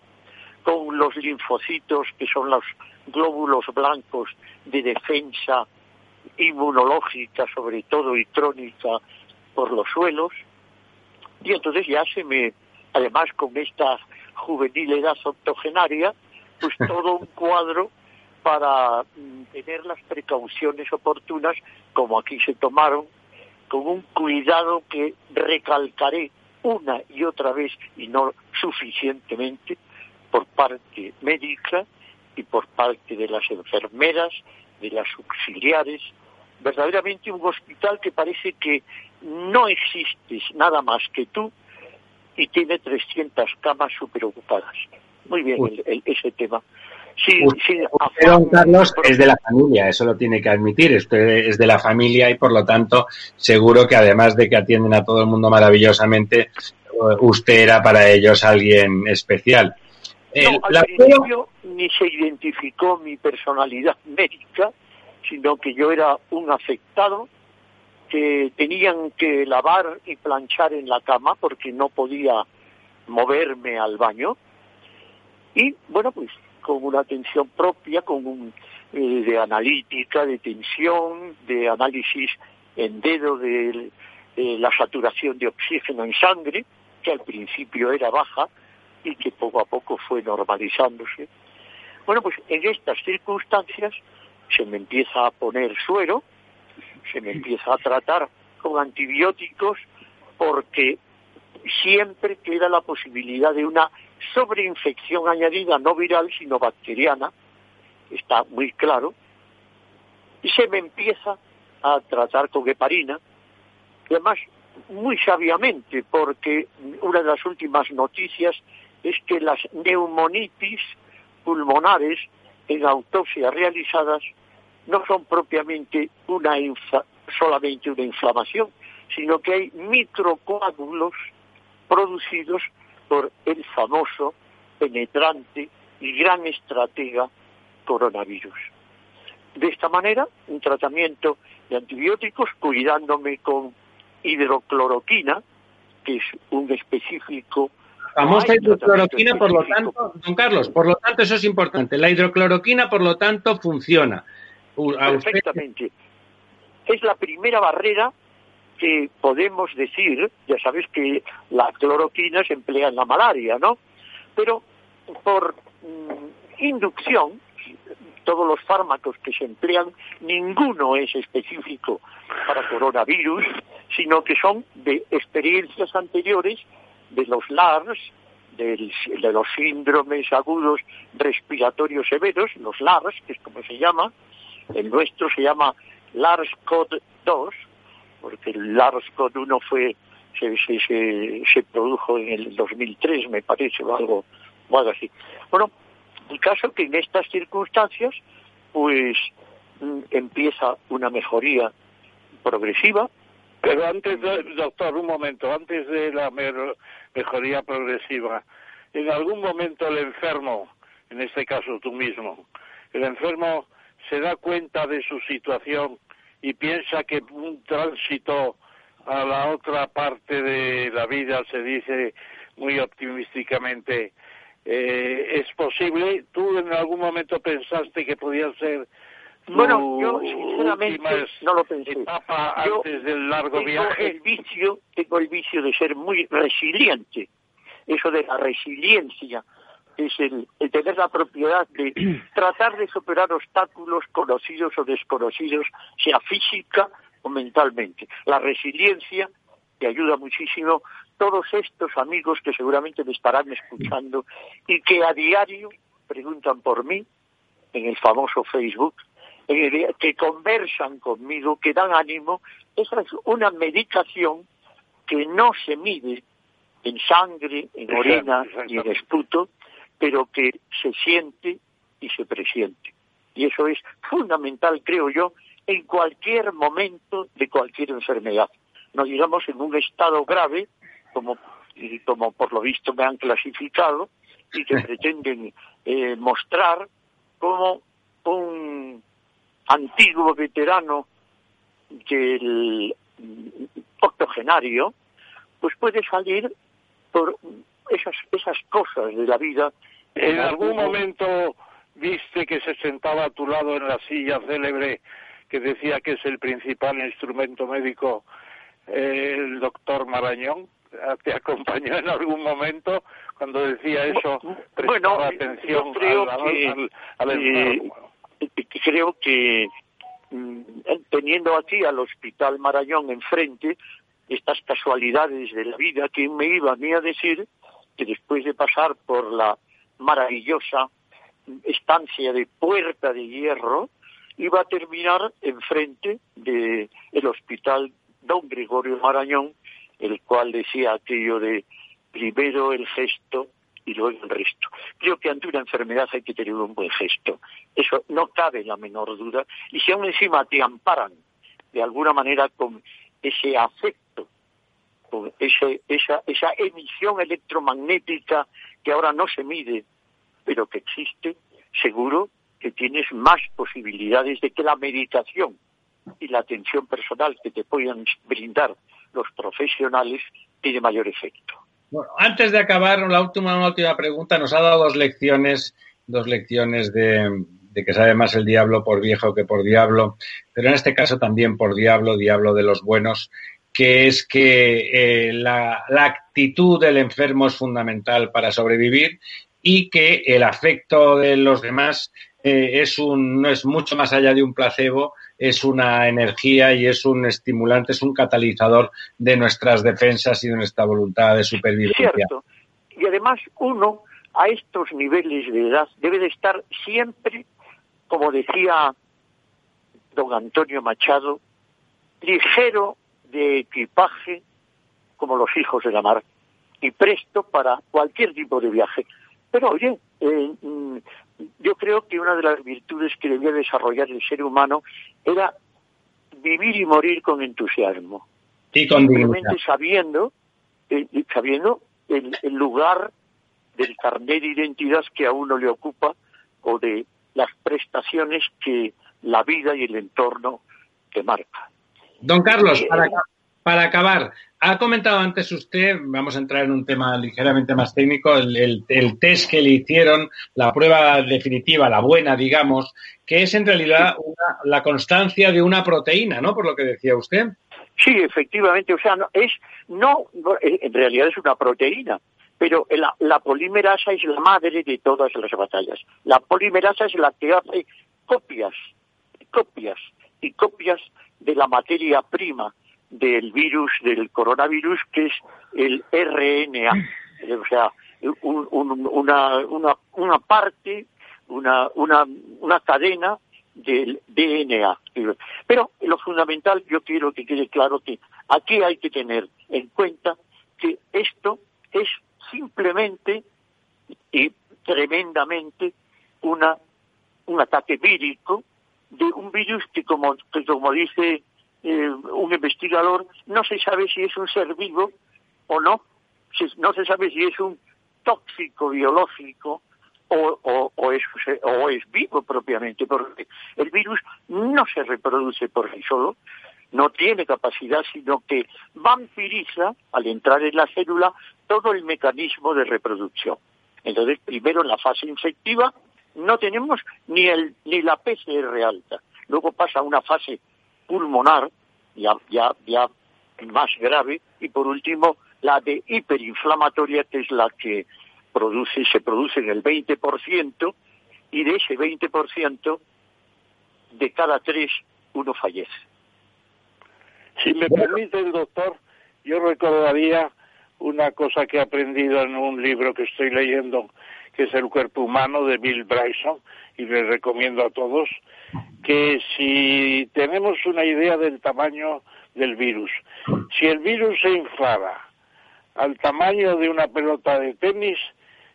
con los linfocitos, que son los glóbulos blancos de defensa inmunológica, sobre todo y crónica, por los suelos. Y entonces ya se me, además con esta juvenil edad octogenaria, pues (laughs) todo un cuadro para mm, tener las precauciones oportunas, como aquí se tomaron, con un cuidado que recalcaré una y otra vez y no suficientemente por parte médica y por parte de las enfermeras, de las auxiliares, verdaderamente un hospital que parece que no existes nada más que tú y tiene 300 camas superocupadas. Muy bien ese tema. Sí, sí, don Carlos es de la familia, eso lo tiene que admitir. Usted es de la familia y por lo tanto seguro que además de que atienden a todo el mundo maravillosamente, usted era para ellos alguien especial. No, al principio ni se identificó mi personalidad (laughs) médica, sino que yo era un afectado que tenían que lavar y planchar en la cama porque no podía moverme al baño. Y bueno, pues con una atención propia, con un, eh, de analítica, de tensión, de análisis en dedo de, de la saturación de oxígeno en sangre, que al principio era baja y que poco a poco fue normalizándose. Bueno, pues en estas circunstancias se me empieza a poner suero, se me empieza a tratar con antibióticos porque siempre queda la posibilidad de una sobreinfección añadida, no viral, sino bacteriana, está muy claro, y se me empieza a tratar con heparina, y además muy sabiamente, porque una de las últimas noticias es que las neumonitis pulmonares en autopsias realizadas no son propiamente una solamente una inflamación, sino que hay microcoágulos producidos por el famoso, penetrante y gran estratega coronavirus. De esta manera, un tratamiento de antibióticos cuidándome con hidrocloroquina, que es un específico famosa hidrocloroquina, por lo tanto, don Carlos, por lo tanto eso es importante. La hidrocloroquina, por lo tanto, funciona. Perfectamente. Es la primera barrera que podemos decir, ya sabes que la cloroquina se emplea en la malaria, ¿no? Pero por mm, inducción, todos los fármacos que se emplean, ninguno es específico para coronavirus, sino que son de experiencias anteriores de los LARS, de los síndromes agudos respiratorios severos, los LARS, que es como se llama, el nuestro se llama LARS-CoV-2, porque el LARS-CoV-1 fue, se, se, se, produjo en el 2003, me parece, o algo, o algo así. Bueno, el caso que en estas circunstancias, pues mm, empieza una mejoría progresiva, pero antes, doctor, un momento, antes de la mejoría progresiva, en algún momento el enfermo, en este caso tú mismo, el enfermo se da cuenta de su situación y piensa que un tránsito a la otra parte de la vida, se dice muy optimísticamente, eh, es posible. ¿Tú en algún momento pensaste que podía ser bueno, yo sinceramente no lo pensé. yo antes del largo tengo viaje. el vicio, tengo el vicio de ser muy resiliente. Eso de la resiliencia es el, tener la propiedad de (clears throat) tratar de superar obstáculos conocidos o desconocidos, sea física o mentalmente. La resiliencia te ayuda muchísimo. Todos estos amigos que seguramente me estarán escuchando y que a diario preguntan por mí en el famoso Facebook, que conversan conmigo, que dan ánimo, esa es una medicación que no se mide en sangre, en orina y en esputo, pero que se siente y se presiente. Y eso es fundamental, creo yo, en cualquier momento de cualquier enfermedad. No digamos en un estado grave, como, como por lo visto me han clasificado, y que (laughs) pretenden eh, mostrar como un antiguo veterano del octogenario, pues puede salir por esas, esas cosas de la vida. ¿En algún momento viste que se sentaba a tu lado en la silla célebre que decía que es el principal instrumento médico el doctor Marañón? ¿Te acompañó en algún momento cuando decía eso? Bueno, atención creo que, creo que mm, teniendo aquí al Hospital Marañón enfrente, estas casualidades de la vida, que me iba a mí a decir que después de pasar por la maravillosa estancia de Puerta de Hierro, iba a terminar enfrente del el hospital Don Gregorio Marañón, el cual decía aquello de primero el gesto y luego el resto. Creo que ante una enfermedad hay que tener un buen gesto. Eso no cabe la menor duda. Y si aún encima te amparan de alguna manera con ese afecto, con ese, esa, esa emisión electromagnética que ahora no se mide, pero que existe, seguro que tienes más posibilidades de que la meditación y la atención personal que te puedan brindar los profesionales tiene mayor efecto. Bueno, antes de acabar, la última, última pregunta. Nos ha dado dos lecciones, dos lecciones de, que sabe más el diablo por viejo que por diablo, pero en este caso también por diablo, diablo de los buenos, que es que eh, la, la, actitud del enfermo es fundamental para sobrevivir y que el afecto de los demás eh, es un, no es mucho más allá de un placebo, es una energía y es un estimulante, es un catalizador de nuestras defensas y de nuestra voluntad de supervivencia. Y además uno a estos niveles de edad debe de estar siempre, como decía don Antonio Machado, ligero de equipaje como los hijos de la mar y presto para cualquier tipo de viaje. Pero oye, eh, mm, yo creo que una de las virtudes que debía desarrollar el ser humano era vivir y morir con entusiasmo. Y con Simplemente sabiendo, eh, sabiendo el, el lugar del carnet de identidad que a uno le ocupa o de las prestaciones que la vida y el entorno te marca. Don Carlos, para, para acabar, ha comentado antes usted, vamos a entrar en un tema ligeramente más técnico, el, test que le hicieron, la prueba definitiva, la buena, digamos, que es en realidad la constancia de una proteína, ¿no? Por lo que decía usted. Sí, efectivamente, o sea, no, es no, en realidad es una proteína, pero la, la polimerasa es la madre de todas las batallas. La polimerasa es la que hace copias, copias y copias de la materia prima del virus, del coronavirus, que es el RNA, o sea, una, una, una parte, una, una, una cadena del DNA. Pero lo fundamental, yo quiero que quede claro que aquí hay que tener en cuenta que esto es simplemente y tremendamente una, un ataque vírico de un virus que como, que como dice eh, un investigador, no se sabe si es un ser vivo o no, no se sabe si es un tóxico biológico o, o, es, o es vivo propiamente, porque el virus no se reproduce por sí solo, no tiene capacidad, sino que vampiriza, al entrar en la célula, todo el mecanismo de reproducción. Entonces, primero en la fase infectiva no tenemos ni, el, ni la PCR alta. Luego pasa una fase pulmonar, ya, ya, ya más grave, y por último la de hiperinflamatoria, que es la que produce, se produce en el 20%, y de ese 20%, de cada tres, uno fallece. Si me permite el doctor, yo recordaría una cosa que he aprendido en un libro que estoy leyendo, que es El cuerpo humano de Bill Bryson, y le recomiendo a todos, que si tenemos una idea del tamaño del virus, si el virus se inflara al tamaño de una pelota de tenis,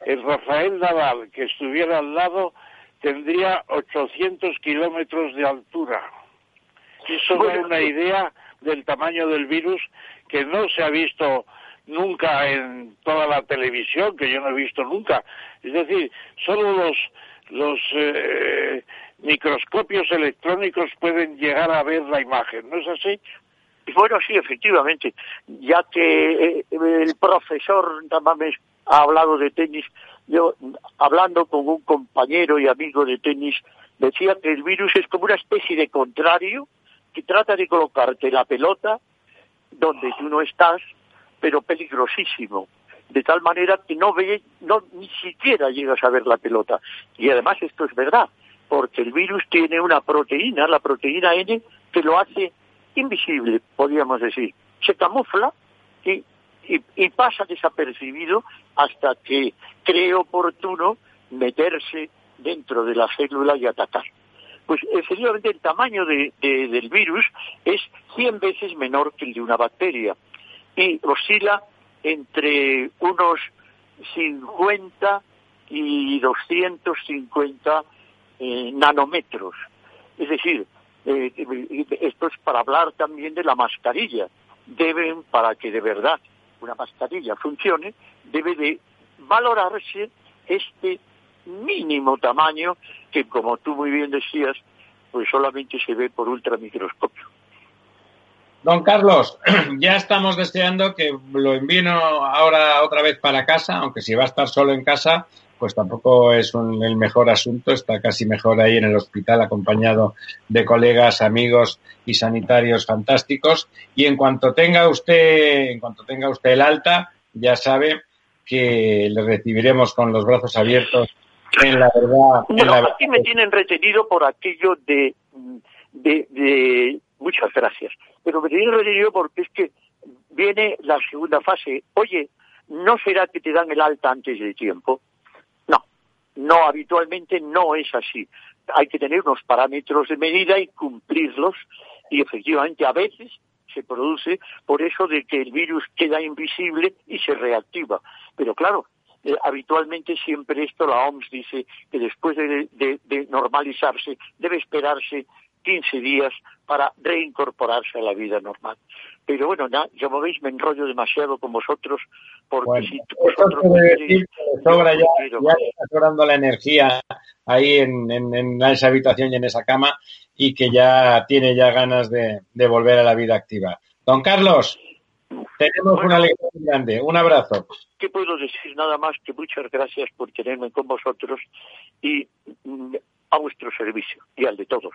el Rafael Nadal que estuviera al lado tendría 800 kilómetros de altura. Eso es una idea del tamaño del virus que no se ha visto nunca en toda la televisión, que yo no he visto nunca. Es decir, solo los, los eh, microscopios electrónicos pueden llegar a ver la imagen, ¿no es así? Bueno, sí, efectivamente, ya que eh, el profesor Damames ha hablado de tenis, yo hablando con un compañero y amigo de tenis, decía que el virus es como una especie de contrario que trata de colocarte la pelota donde tú no estás, pero peligrosísimo, de tal manera que no ve, no ni siquiera llegas a ver la pelota. Y además esto es verdad, porque el virus tiene una proteína, la proteína N, que lo hace invisible, podríamos decir. Se camufla y, pasa desapercibido hasta que cree oportuno meterse dentro de la célula y atacar. Pues efectivamente el tamaño de, del virus es 100 veces menor que el de una bacteria y oscila entre unos 50 y 250 eh, nanómetros. Es decir, eh, esto es para hablar también de la mascarilla. Deben, para que de verdad una mascarilla funcione, debe de valorarse este mínimo tamaño que, como tú muy bien decías, pues solamente se ve por ultramicroscopio. Don Carlos, (clears throat) ya estamos deseando que lo envíen ahora otra vez para casa, aunque si va a estar solo en casa, pues tampoco es el mejor asunto, está casi mejor ahí en el hospital acompañado de colegas, amigos y sanitarios fantásticos. Y en cuanto tenga usted, en cuanto tenga usted el alta, ya sabe que le recibiremos con los brazos abiertos en la verdad. Bueno, aquí me tienen retenido por aquello de, de, de muchas gracias, pero me tienen retenido porque es que viene la segunda fase. Oye, ¿no será que te dan el alta antes de tiempo? No, habitualmente no es así. Hay que tener unos parámetros de medida y cumplirlos y efectivamente a veces se produce por eso de que el virus queda invisible y se reactiva. Pero claro, eh, habitualmente siempre esto la OMS dice que después de, normalizarse debe esperarse 15 días para reincorporarse a la vida normal. Pero bueno, ya, ya me veis, me enrollo demasiado con vosotros, porque si vosotros... decir que sobra ya, ya está sobrando la energía ahí en, en, esa habitación y en esa cama y que ya tiene ya ganas de, de volver a la vida activa. Don Carlos, tenemos una alegría grande. Un abrazo. ¿Qué puedo decir? Nada más que muchas gracias por tenerme con vosotros y mm, a vuestro servicio y al de todos.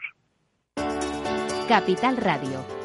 Capital Radio.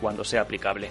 cuando sea aplicable.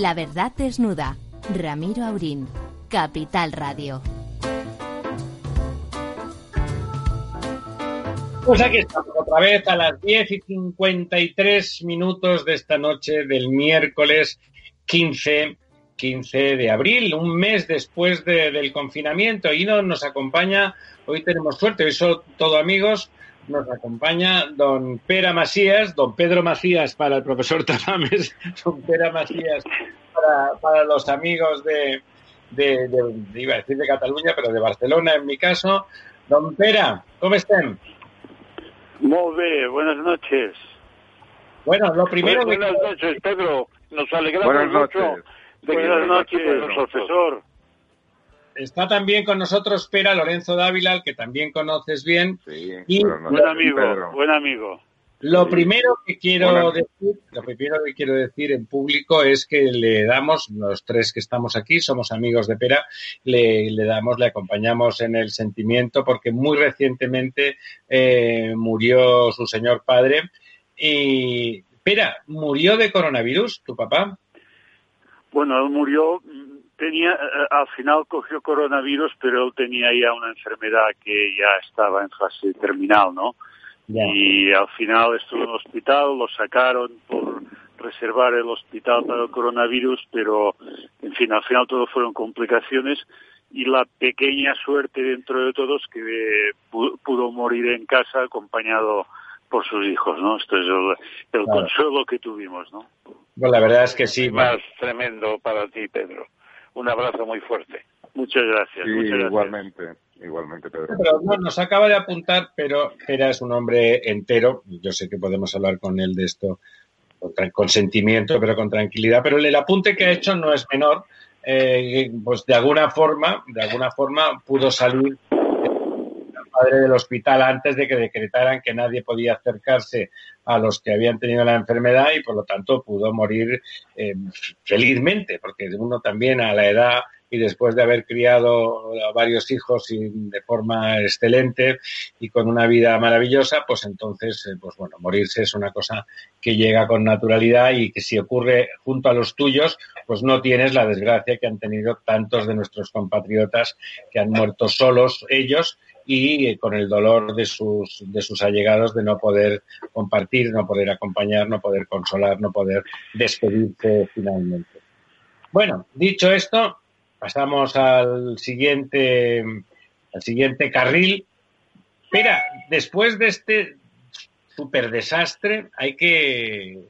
La verdad desnuda. Ramiro Aurín. Capital Radio. Pues aquí estamos otra vez a las 10 y 53 minutos de esta noche del miércoles 15, 15 de abril, un mes después del confinamiento. Y no nos acompaña, hoy tenemos suerte, hoy son todos amigos, nos acompaña don Pera Macías, don Pedro Macías para el profesor (laughs) Tamames, don Pera Macías para, para los amigos de, de, de, iba a decir de Cataluña, pero de Barcelona en mi caso. Don Pera, ¿cómo estén? Muy bien, buenas noches. Bueno, lo primero... Buenas, buenas noches, Pedro. Nos alegramos buenas mucho noches. de que buenas noches, profesor. Está también con nosotros Pera Lorenzo Dávila, al que también conoces bien. Sí, y buen amigo, Pedro. buen amigo. Lo primero que quiero decir, lo primero que quiero decir en público es que le damos, los tres que estamos aquí, somos amigos de Pera, le, le damos, le acompañamos en el sentimiento porque muy recientemente eh, murió su señor padre. Y Pera, ¿murió de coronavirus tu papá? Bueno, él murió tenía, al final cogió coronavirus, pero él tenía ya una enfermedad que ya estaba en fase terminal, ¿no? Ya. Y al final estuvo en el hospital, lo sacaron por reservar el hospital para el coronavirus, pero en fin, al final todo fueron complicaciones y la pequeña suerte dentro de todos que pudo morir en casa acompañado por sus hijos, ¿no? Esto es el, consuelo que tuvimos, ¿no? Pues la verdad es que sí. Más tremendo para ti, Pedro. Un abrazo muy fuerte. Muchas gracias. igualmente, igualmente, Pedro. Pero no, nos acaba de apuntar, pero Pera es un hombre entero. Yo sé que podemos hablar con él de esto con sentimiento, pero con tranquilidad. Pero el apunte que ha hecho no es menor. Eh, pues de alguna forma, de alguna forma pudo salir padre del hospital antes de que decretaran que nadie podía acercarse a los que habían tenido la enfermedad y por lo tanto pudo morir eh, felizmente, porque uno también a la edad y después de haber criado varios hijos de forma excelente y con una vida maravillosa, pues entonces, eh, pues bueno, morirse es una cosa que llega con naturalidad y que si ocurre junto a los tuyos, pues no tienes la desgracia que han tenido tantos de nuestros compatriotas que han muerto solos ellos y eh, con el dolor de sus, de sus allegados de no poder compartir, no poder acompañar, no poder consolar, no poder despedirse finalmente. Bueno, dicho esto, pasamos al siguiente, al siguiente carril. Espera, después de este super desastre, hay que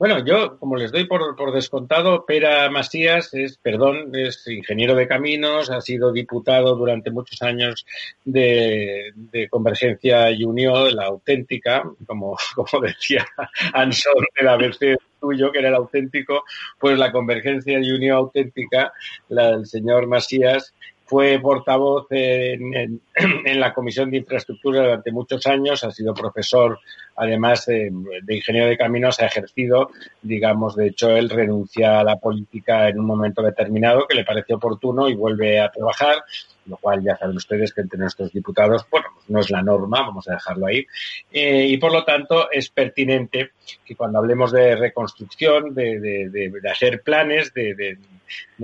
bueno, yo, como les doy por, por, descontado, Pera Masías es, perdón, es ingeniero de caminos, ha sido diputado durante muchos años de, de Convergencia y Unión, la auténtica, como, (laughs) como decía Ansor de la versión tuyo, que era el auténtico, pues la Convergencia y Unión auténtica, la del señor Masías, fue portavoz en, (clears throat) la Comisión de Infraestructura durante muchos años, ha sido profesor, además de, ingeniero de caminos, ha ejercido, digamos, de hecho, él renuncia a la política en un momento determinado que le parece oportuno y vuelve a trabajar lo cual ya saben ustedes que entre nuestros diputados, bueno, pues no es la norma, vamos a dejarlo ahí, eh, y por lo tanto es pertinente que cuando hablemos de reconstrucción, de, hacer planes, de,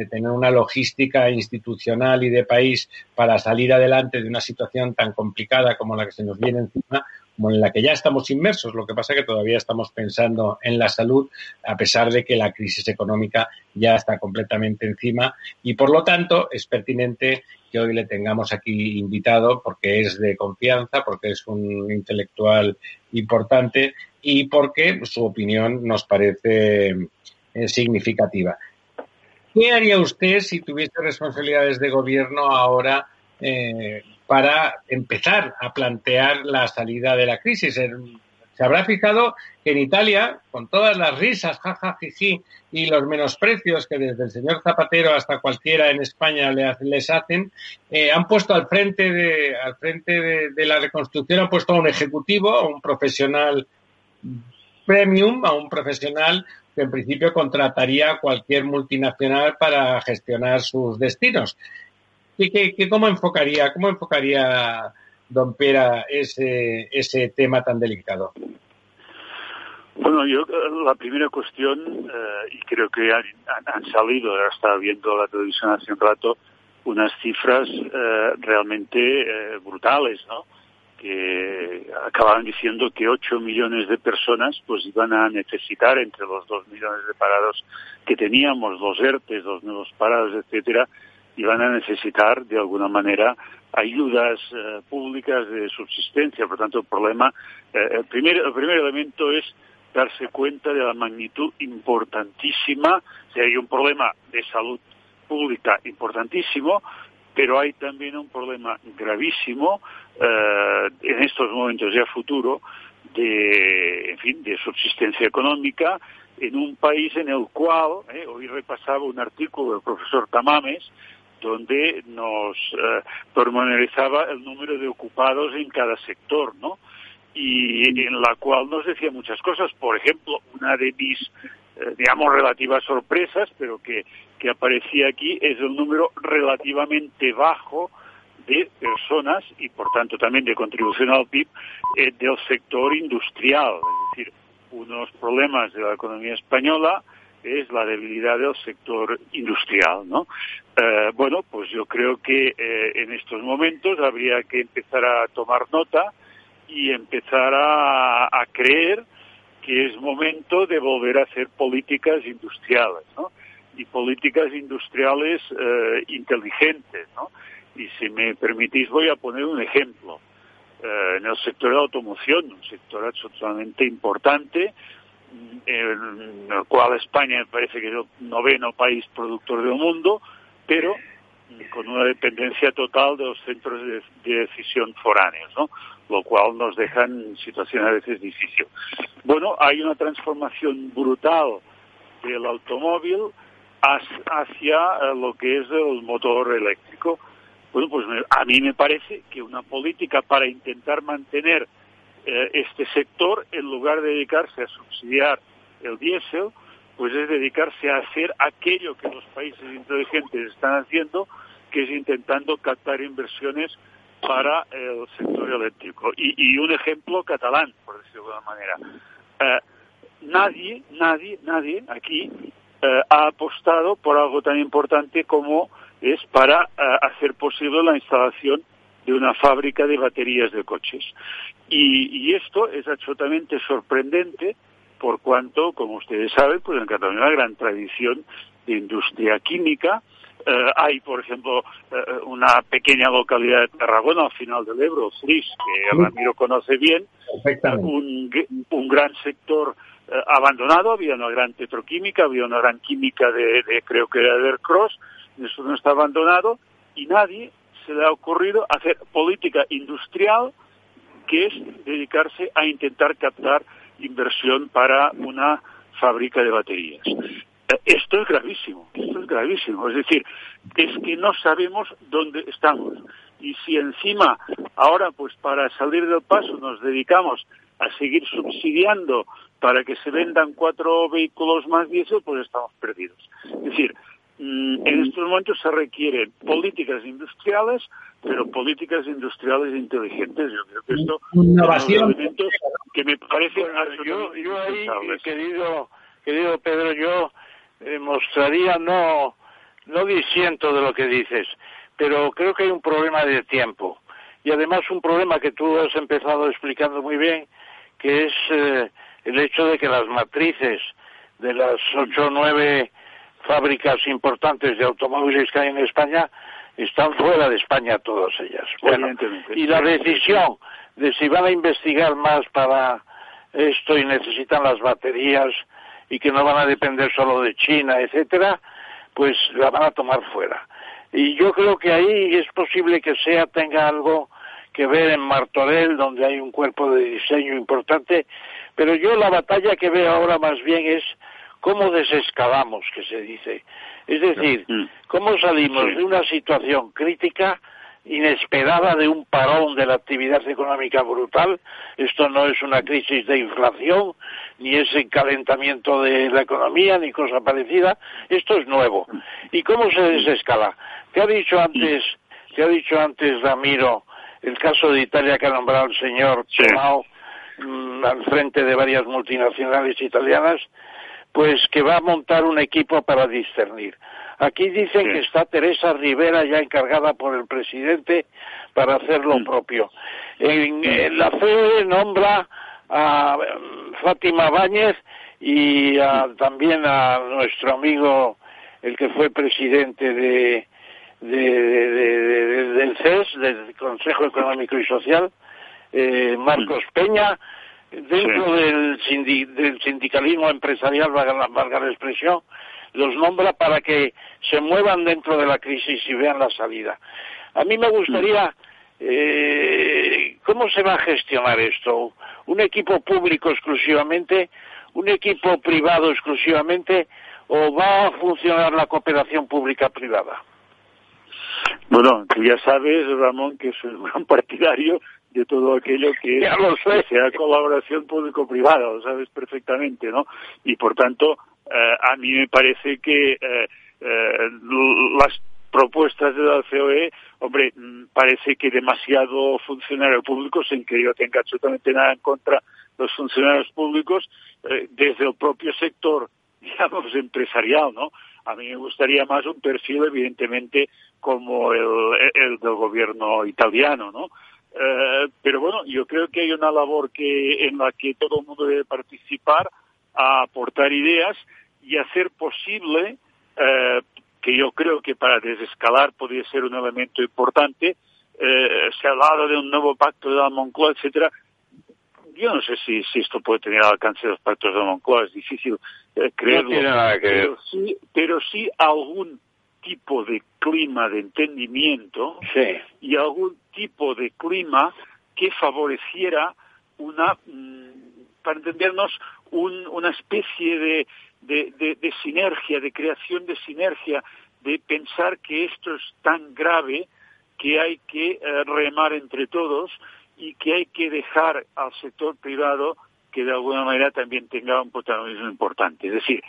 tener una logística institucional y de país para salir adelante de una situación tan complicada como la que se nos viene encima, como en la que ya estamos inmersos. Lo que pasa es que todavía estamos pensando en la salud, a pesar de que la crisis económica ya está completamente encima. Y por lo tanto, es pertinente que hoy le tengamos aquí invitado porque es de confianza, porque es un intelectual importante y porque su opinión nos parece eh, significativa. ¿Qué haría usted si tuviese responsabilidades de gobierno ahora eh, para empezar a plantear la salida de la crisis. Se habrá fijado que en Italia, con todas las risas, jajajiji, y los menosprecios que desde el señor Zapatero hasta cualquiera en España les hacen, eh, han puesto al frente, de, al frente de, la reconstrucción, han puesto a un ejecutivo, a un profesional premium, a un profesional que en principio contrataría a cualquier multinacional para gestionar sus destinos. ¿Y cómo enfocaría, cómo enfocaría don Pera ese, ese tema tan delicado? Bueno, yo la primera cuestión, eh, y creo que han, salido, estaba viendo la televisión hace un rato, unas cifras eh, realmente eh, brutales, ¿no? Que acababan diciendo que 8 millones de personas pues iban a necesitar entre los 2 millones de parados que teníamos, los ERTES, los nuevos parados, etcétera, y van a necesitar de alguna manera ayudas eh, públicas de subsistencia. Por tanto, el problema, eh, el, primer, el primer elemento es darse cuenta de la magnitud importantísima. O hay un problema de salud pública importantísimo, pero hay también un problema gravísimo eh, en estos momentos ya futuro de, en fin, de subsistencia económica en un país en el cual, hoy repasaba un artículo del profesor Tamames, donde nos eh, pormenorizaba el número de ocupados en cada sector, ¿no? Y en la cual nos decía muchas cosas. Por ejemplo, una de mis, eh, digamos, relativas sorpresas, pero que, que aparecía aquí, es el número relativamente bajo de personas y, por tanto, también de contribución al PIB eh, del sector industrial. Es decir, unos problemas de la economía española es la debilidad del sector industrial, ¿no? Eh, bueno, pues yo creo que eh, en estos momentos habría que empezar a tomar nota y empezar a, creer que es momento de volver a hacer políticas industriales, ¿no? y políticas industriales eh, inteligentes, ¿no? Y si me permitís voy a poner un ejemplo. Eh, en el sector de automoción, un sector absolutamente importante, en el cual España parece que es el noveno país productor del mundo, pero con una dependencia total de los centros de, decisión foráneos, ¿no? lo cual nos deja en situaciones a veces difíciles. Bueno, hay una transformación brutal del automóvil hacia eh, lo que es el motor eléctrico. Bueno, pues a mí me parece que una política para intentar mantener eh, este sector, en lugar de dedicarse a subsidiar el diésel, pues es dedicarse a hacer aquello que los países inteligentes están haciendo, que es intentando captar inversiones para el sector eléctrico. Y, un ejemplo catalán, por decirlo de alguna manera. Eh, nadie, nadie, nadie aquí eh, ha apostado por algo tan importante como es para eh, hacer posible la instalación de una fábrica de baterías de coches. Y, esto es absolutamente sorprendente por cuanto, como ustedes saben, pues en Cataluña hay una gran tradición de industria química. Eh, hay, por ejemplo, una pequeña localidad de Tarragona, al final del Ebro, Flis, que Ramiro conoce bien, un, un gran sector eh, abandonado, había una gran petroquímica, había una gran química de, creo que era de Cross, eso no está abandonado y nadie se le ha ocurrido hacer política industrial que es dedicarse a intentar captar inversión para una fábrica de baterías. Esto es gravísimo, esto es gravísimo. Es decir, es que no sabemos dónde estamos. Y si encima ahora, pues para salir del paso, nos dedicamos a seguir subsidiando para que se vendan cuatro vehículos más diésel, pues estamos perdidos. Es decir, en estos momentos se requieren políticas industriales, pero políticas industriales inteligentes. Yo creo que esto Innovación. elementos que me parecen yo, yo ahí, querido, querido Pedro, yo eh, mostraría, no, no disiento de lo que dices, pero creo que hay un problema de tiempo. Y además un problema que tú has empezado explicando muy bien, que es eh, el hecho de que las matrices de las ocho o nueve fábricas importantes de automóviles que hay en España están fuera de España todas ellas. Bueno, y la decisión de si van a investigar más para esto y necesitan las baterías y que no van a depender solo de China, etcétera, pues la van a tomar fuera. Y yo creo que ahí es posible que sea tenga algo que ver en Martorell, donde hay un cuerpo de diseño importante, pero yo la batalla que veo ahora más bien es cómo desescalamos, que se dice. Es decir, mm. cómo salimos de una situación crítica, inesperada, de un parón de la actividad económica brutal. Esto no es una crisis de inflación, ni es encalentamiento de la economía, ni cosa parecida. Esto es nuevo. ¿Y cómo se desescala? Te ha dicho antes, te ha dicho antes Ramiro, el caso de Italia que ha nombrado el señor Tomao mm, al frente de varias multinacionales italianas, pues que va a montar un equipo para discernir. Aquí dicen que está Teresa Rivera ya encargada por el presidente para hacer lo mm. propio. En, la CE nombra a mm, Fátima Báñez y también a nuestro amigo, el que fue presidente de, de, del CES, del Consejo Económico y Social, eh, Marcos Peña, dentro del, sindicalismo empresarial, valga la, valga la expresión, los nombra para que se muevan dentro de la crisis y vean la salida. A mí me gustaría, eh, ¿cómo se va a gestionar esto? ¿Un equipo público exclusivamente? ¿Un equipo privado exclusivamente? ¿O va a funcionar la cooperación pública-privada? Bueno, tú ya sabes, Ramón, que soy un gran partidario de todo aquello que, sea colaboración público-privada, lo sabes perfectamente, ¿no? Y por tanto, eh, a mí me parece que eh, eh, las propuestas de la COE, hombre, mm, parece que demasiado funcionario público, sin que yo tenga absolutamente nada en contra de los funcionarios públicos, desde el propio sector, (laughs) digamos, empresarial, ¿no? A mí me gustaría más un perfil, evidentemente, como el, del gobierno italiano, ¿no? Eh, pero bueno, yo creo que hay una labor que en la que todo el mundo debe participar, a aportar ideas y hacer posible eh, que yo creo que para desescalar podría ser un elemento importante. Eh, se ha hablado de un nuevo pacto de la Moncloa, etcétera. Yo no sé si, si esto puede tener alcance de los pactos de la Moncloa, es difícil eh, creerlo. No tiene nada que ver. Pero sí, pero sí algún tipo de clima de entendimiento Sí. y algún tipo de clima que favoreciera una, mm, para entendernos, un- una especie de, de, de- de sinergia, de creación de sinergia, de pensar que esto es tan grave que hay que eh, remar entre todos y que hay que dejar al sector privado que de alguna manera también tenga un protagonismo importante. Es decir,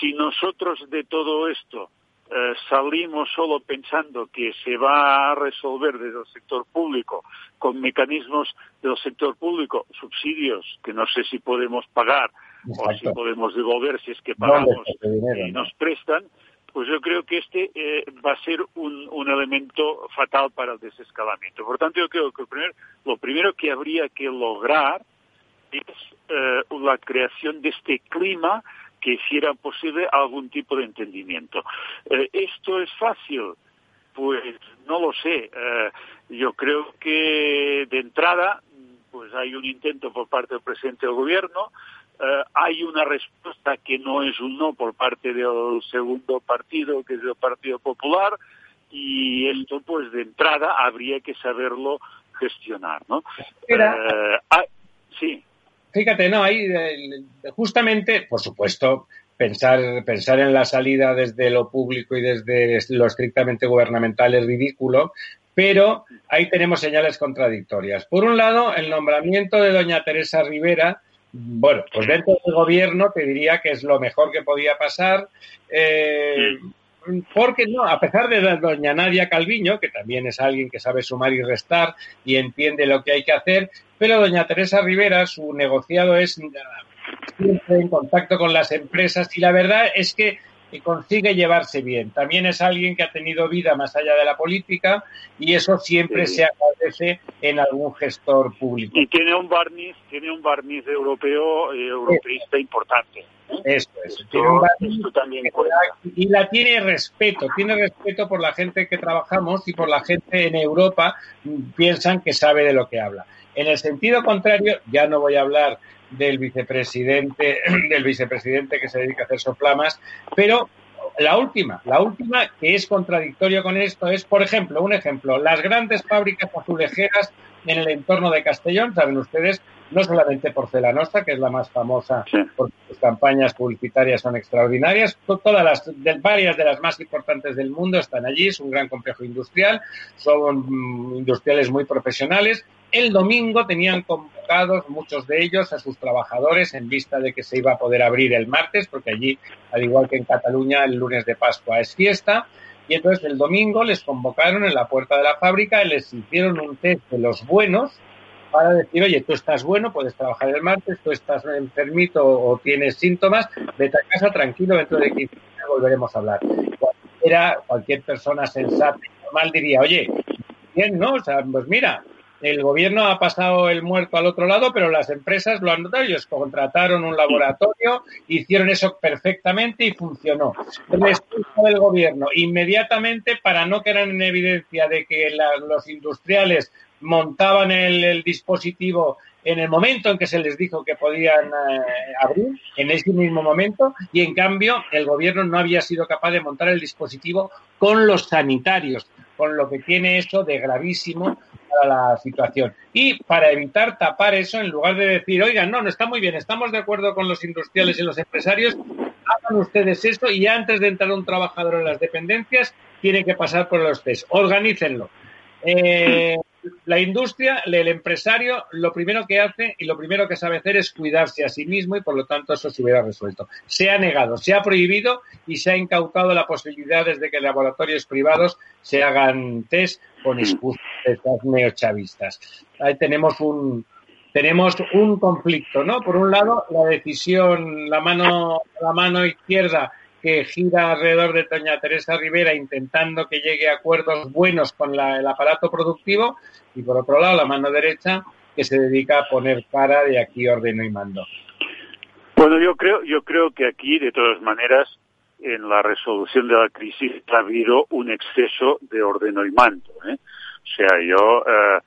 si nosotros de todo esto eh, salimos solo pensando que se va a resolver desde el sector público con mecanismos del sector público, subsidios que no sé si podemos pagar o si podemos devolver si es que ¿Dónde pagamos dinero, y no? nos prestan, pues yo creo que este eh, va a ser un, un elemento fatal para el desescalamiento. Por tanto, yo creo que el primer- lo primero que habría que lograr es eh, la creación de este clima que hiciera posible algún tipo de entendimiento. Eh, ¿Esto es fácil? Pues no lo sé. Eh, yo creo que de entrada pues hay un intento por parte del presidente del gobierno, eh, hay una respuesta que no es un no por parte del segundo partido, que es el Partido Popular, y esto pues de entrada habría que saberlo gestionar, ¿no? Era- ah, sí. Fíjate, no, ahí eh, justamente, por supuesto, pensar, pensar en la salida desde lo público y desde lo estrictamente gubernamental es ridículo, pero ahí tenemos señales contradictorias. Por un lado, el nombramiento de doña Teresa Rivera, bueno, pues dentro del gobierno te diría que es lo mejor que podía pasar. eh, porque no, a pesar de la doña Nadia Calviño, que también es alguien que sabe sumar y restar y entiende lo que hay que hacer, pero doña Teresa Rivera, su negociado es siempre en contacto con las empresas y la verdad es que consigue llevarse bien. También es alguien que ha tenido vida más allá de la política y eso siempre Sí. se agradece en algún gestor público. Y tiene un barniz, tiene un barniz europeo, eh, europeísta importante. Eso es. Tiene un barniz esto también y la tiene respeto, tiene respeto por la gente que trabajamos y por la gente en Europa mm, piensan que sabe de lo que habla. En el sentido contrario, ya no voy a hablar del vicepresidente, (clears throat) del vicepresidente que se dedica a hacer soflamas, pero la última, la última que es contradictorio con esto es, por ejemplo, un ejemplo, las grandes fábricas azulejeras en el entorno de Castellón, saben ustedes, no solamente Porcelanosa, que es la más famosa Sí. porque sus campañas publicitarias son extraordinarias, to- todas las, varias de las más importantes del mundo están allí, es un gran complejo industrial, son mm, industriales muy profesionales. El domingo tenían convocados muchos de ellos a sus trabajadores en vista de que se iba a poder abrir el martes, porque allí, al igual que en Cataluña, el lunes de Pascua es fiesta. Y entonces el domingo les convocaron en la puerta de la fábrica y les hicieron un test de los buenos para decir, oye, tú estás bueno, puedes trabajar el martes, tú estás enfermito o tienes síntomas, vete a casa tranquilo, dentro de 15 días volveremos a hablar. Cualquiera, cualquier persona sensata y normal diría, oye, bien, ¿no? O sea, pues mira, el gobierno ha pasado el muerto al otro lado, pero las empresas lo han notado. Ellos contrataron un laboratorio, hicieron eso perfectamente y funcionó. Respuesta del gobierno, inmediatamente, para no quedar en evidencia de que los industriales montaban el, el dispositivo en el momento en que se les dijo que podían eh, abrir, en ese mismo momento, y en cambio el gobierno no había sido capaz de montar el dispositivo con los sanitarios, con lo que tiene eso de gravísimo para la situación. Y para evitar tapar eso, en lugar de decir, oigan, no, no está muy bien, estamos de acuerdo con los industriales y los empresarios, hagan ustedes esto y antes de entrar un trabajador en las dependencias, tiene que pasar por los test. Organícenlo. Eh, (laughs) la industria, el empresario, lo primero que hace y lo primero que sabe hacer es cuidarse a sí mismo y por lo tanto eso se hubiera resuelto. Se ha negado, se ha prohibido y se ha incautado la posibilidad de que laboratorios privados se hagan test con excusas neochavistas. Ahí tenemos un tenemos un conflicto, ¿no? Por un lado, la decisión, la mano, la mano izquierda que gira alrededor de doña Teresa Rivera intentando que llegue a acuerdos buenos con la- el aparato productivo y por otro lado la mano derecha que se dedica a poner cara de aquí ordeno y mando. Bueno, yo creo, yo creo que aquí, de todas maneras, en la resolución de la crisis ha habido un exceso de ordeno y mando. ¿eh? O sea, yo, eh,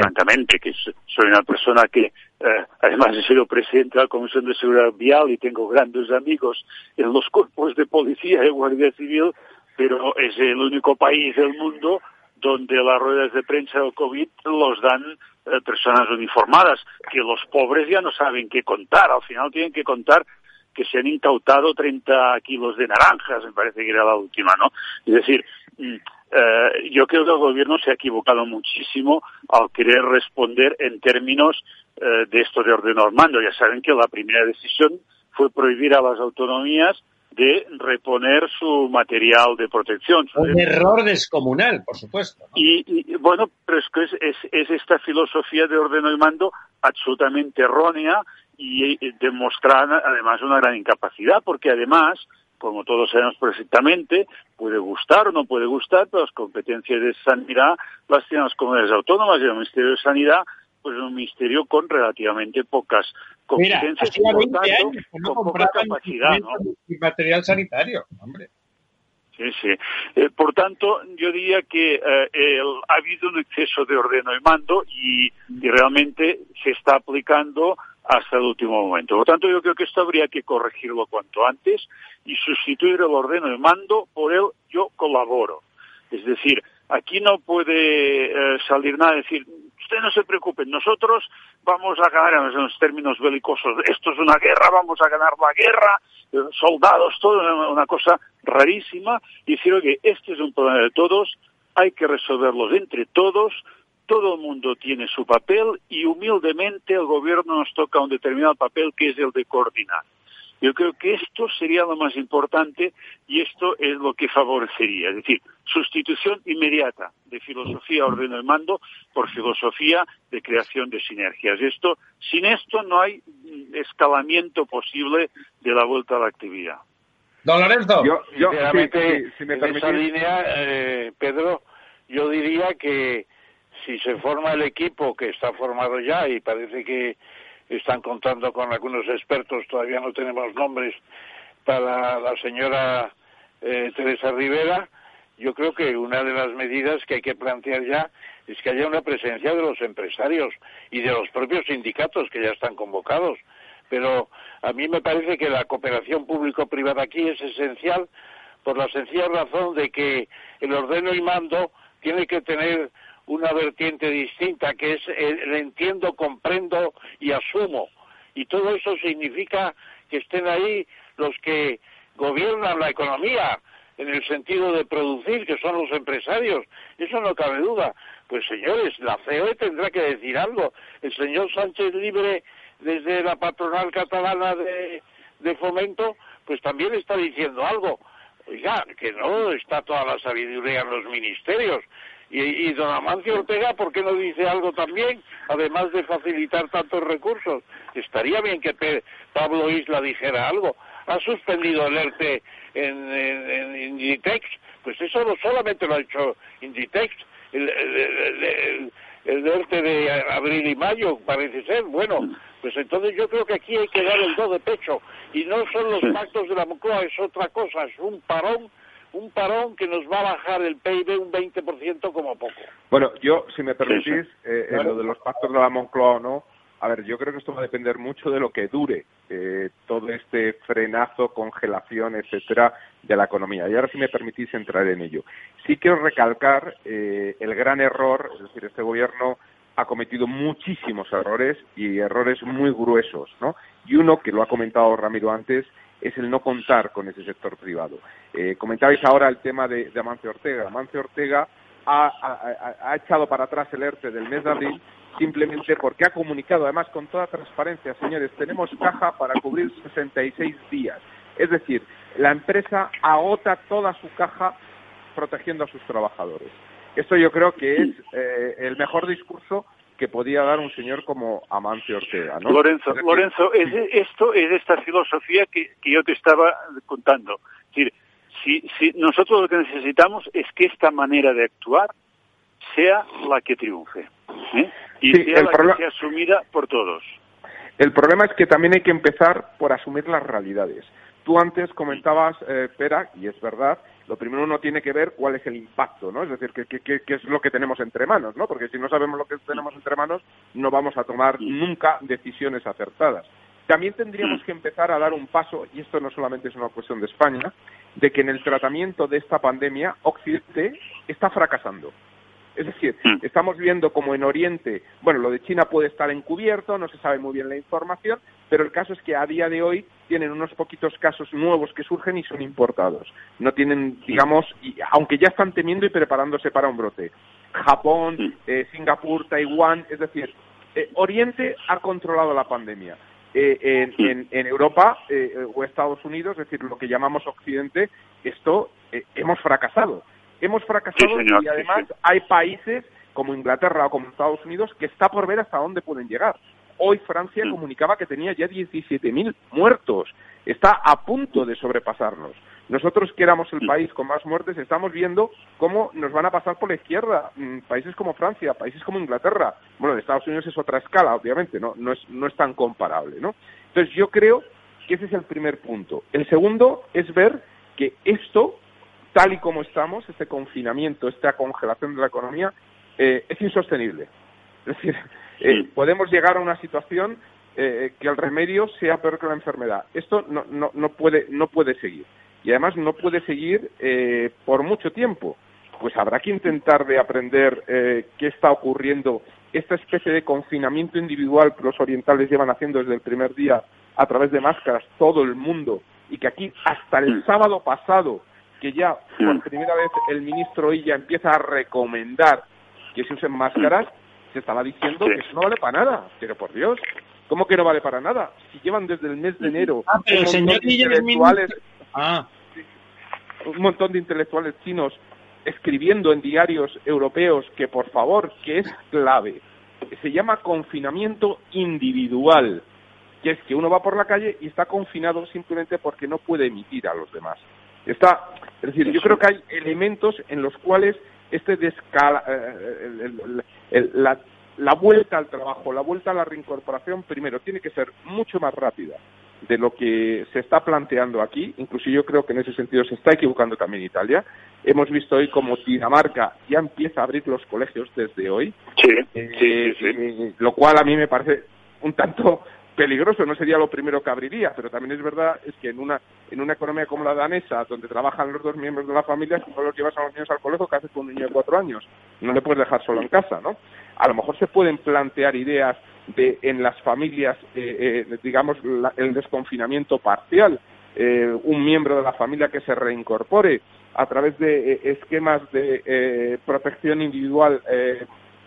francamente, que soy una persona que eh, además he sido presidente de la Comisión de Seguridad Vial y tengo grandes amigos en los cuerpos de policía y guardia civil, pero es el único país del mundo donde las ruedas de prensa del COVID los dan eh, personas uniformadas, que los pobres ya no saben qué contar, al final tienen que contar que se han incautado 30 kilos de naranjas, me parece que era la última, ¿no? Es decir, mm, eh, yo creo que el gobierno se ha equivocado muchísimo al querer responder en términos eh, de esto de orden mando. Ya saben que la primera decisión fue prohibir a las autonomías de reponer su material de protección. Un error descomunal, por supuesto. Y, bueno, pero es que es, es, esta filosofía de orden y mando absolutamente errónea y, y demostrar además una gran incapacidad, porque además como todos sabemos perfectamente, puede gustar o no puede gustar, pero las competencias de sanidad las tienen las comunidades autónomas y el Ministerio de Sanidad pues es un ministerio con relativamente pocas competencias y por tanto, con poca capacidad, ¿no? material sanitario, hombre. Sí, sí. Eh, por tanto, yo diría que eh, ha habido un exceso de ordeno y mando y, y realmente se está aplicando hasta el último momento. Por lo tanto, yo creo que esto habría que corregirlo cuanto antes y sustituir el ordeno de mando por el yo colaboro. Es decir, aquí no puede eh, salir nada, decir, usted no se preocupe, nosotros vamos a ganar en los términos belicosos, esto es una guerra, vamos a ganar la guerra, soldados, todo una cosa rarísima, y decir, oye, este es un problema de todos, hay que resolverlos entre todos, todo el mundo tiene su papel y humildemente el gobierno nos toca un determinado papel que es el de coordinar. Yo creo que esto sería lo más importante y esto es lo que favorecería, es decir, sustitución inmediata de filosofía orden y mando por filosofía de creación de sinergias. Esto, sin esto no hay escalamiento posible de la vuelta a la actividad. Don Lorenzo. Yo, si, me en esa línea, eh, Pedro, yo diría que si se forma el equipo que está formado ya y parece que están contando con algunos expertos, todavía no tenemos nombres para la señora eh, Teresa Rivera, yo creo que una de las medidas que hay que plantear ya es que haya una presencia de los empresarios y de los propios sindicatos que ya están convocados. Pero a mí me parece que la cooperación público-privada aquí es esencial por la sencilla razón de que el ordeno y mando tiene que tener una vertiente distinta, que es el entiendo, comprendo y asumo. Y todo eso significa que estén ahí los que gobiernan la economía, en el sentido de producir, que son los empresarios. Eso no cabe duda. Pues señores, la COE tendrá que decir algo. El señor Sánchez Libre, desde la patronal catalana de, de fomento, pues también está diciendo algo. Oiga, que no está toda la sabiduría en los ministerios, y, don Amancio Ortega, ¿por qué no dice algo también, además de facilitar tantos recursos? Estaría bien que Pablo Isla dijera algo. Ha suspendido el ERTE en, en, Inditex, pues eso no solamente lo ha hecho Inditex, el, el, el, ERTE de abril y mayo parece ser, bueno, pues entonces yo creo que aquí hay que dar el do de pecho, y no son los pactos de la Moncloa, es otra cosa, es un parón un parón que nos va a bajar el PIB un 20% como poco. Bueno, yo, si me permitís, eh, en lo de los pactos de la Moncloa o no, a ver, yo creo que esto va a depender mucho de lo que dure eh, todo este frenazo, congelación, etcétera, de la economía. Y ahora, si me permitís entrar en ello. Sí quiero recalcar eh, el gran error, es decir, este gobierno ha cometido muchísimos errores y errores muy gruesos, ¿no? Y uno, que lo ha comentado Ramiro antes, es el no contar con ese sector privado. Eh, comentabais ahora el tema de, Amancio Ortega. Amancio Ortega ha, echado para atrás el ERTE del mes de abril simplemente porque ha comunicado, además con toda transparencia, señores, tenemos caja para cubrir 66 días. Es decir, la empresa agota toda su caja protegiendo a sus trabajadores. Esto yo creo que es eh, el mejor discurso que podía dar un señor como Amancio Ortega. ¿no? Lorenzo, Lorenzo es, esto es esta filosofía que, yo te estaba contando. Es decir, si, si nosotros lo que necesitamos es que esta manera de actuar sea la que triunfe ¿eh? y sea la que sea asumida por todos. El problema es que también hay que empezar por asumir las realidades. Tú antes comentabas, eh, Pera, y es verdad, lo primero uno tiene que ver cuál es el impacto, ¿no? Es decir, qué, qué, qué, es lo que tenemos entre manos, ¿no? Porque si no sabemos lo que tenemos entre manos, no vamos a tomar nunca decisiones acertadas. También tendríamos que empezar a dar un paso, y esto no solamente es una cuestión de España, de que en el tratamiento de esta pandemia Occidente está fracasando. Es decir, Mm. estamos viendo como en Oriente, bueno, lo de China puede estar encubierto, no se sabe muy bien la información, pero el caso es que a día de hoy tienen unos poquitos casos nuevos que surgen y son importados. No tienen, digamos, y, aunque ya están temiendo y preparándose para un brote. Japón, eh, Singapur, Taiwán, es decir, eh, Oriente ha controlado la pandemia. Eh, en, en- en Europa eh, o Estados Unidos, es decir, lo que llamamos Occidente, esto eh, hemos fracasado. Hemos fracasado Sí, señor, y además sí. hay países como Inglaterra o como Estados Unidos que está por ver hasta dónde pueden llegar. Hoy Francia comunicaba que tenía ya 17.000 muertos. Está a punto de sobrepasarnos. Nosotros, que éramos el país con más muertes, estamos viendo cómo nos van a pasar por la izquierda. Mm, Países como Francia, países como Inglaterra. Bueno, Estados Unidos es otra escala, obviamente, no, no, es, no es tan comparable, ¿no? Entonces, yo creo que ese es el primer punto. El segundo es ver que esto, tal y como estamos, este confinamiento, esta congelación de la economía, eh, es insostenible. Es decir, eh, podemos llegar a una situación eh, que el remedio sea peor que la enfermedad. Esto no, no, no, puede, no puede seguir. Y además no puede seguir eh, por mucho tiempo. Pues habrá que intentar de aprender eh, qué está ocurriendo, esta especie de confinamiento individual que los orientales llevan haciendo desde el primer día a través de máscaras todo el mundo y que aquí hasta el sábado pasado que ya por primera vez el ministro Illa empieza a recomendar que se usen máscaras, se estaba diciendo que eso no vale para nada. Pero por Dios, ¿cómo que no vale para nada? Si llevan desde el mes de enero Ah, pero un, señor de intelectuales. Ah, un montón de intelectuales chinos escribiendo en diarios europeos que por favor, que es clave, se llama confinamiento individual, que es que uno va por la calle y está confinado simplemente porque no puede emitir a los demás. Está, es decir, yo creo que hay elementos en los cuales este descala, eh, el- el- el- la, la vuelta al trabajo, la vuelta a la reincorporación, primero, tiene que ser mucho más rápida de lo que se está planteando aquí. Incluso yo creo que en ese sentido se está equivocando también Italia. Hemos visto hoy como Dinamarca ya empieza a abrir los colegios desde hoy, Sí, eh, sí, sí, sí. eh, lo cual a mí me parece un tanto peligroso, no sería lo primero que abriría, pero también es verdad es que en una en una economía como la danesa, donde trabajan los dos miembros de la familia, si no los llevas a los niños al colegio, ¿qué haces con un niño de cuatro años? No le puedes dejar solo en casa, ¿no? A lo mejor se pueden plantear ideas de en las familias, eh, eh, digamos, la- el desconfinamiento parcial, eh, un miembro de la familia que se reincorpore a través de eh, esquemas de eh, protección individual.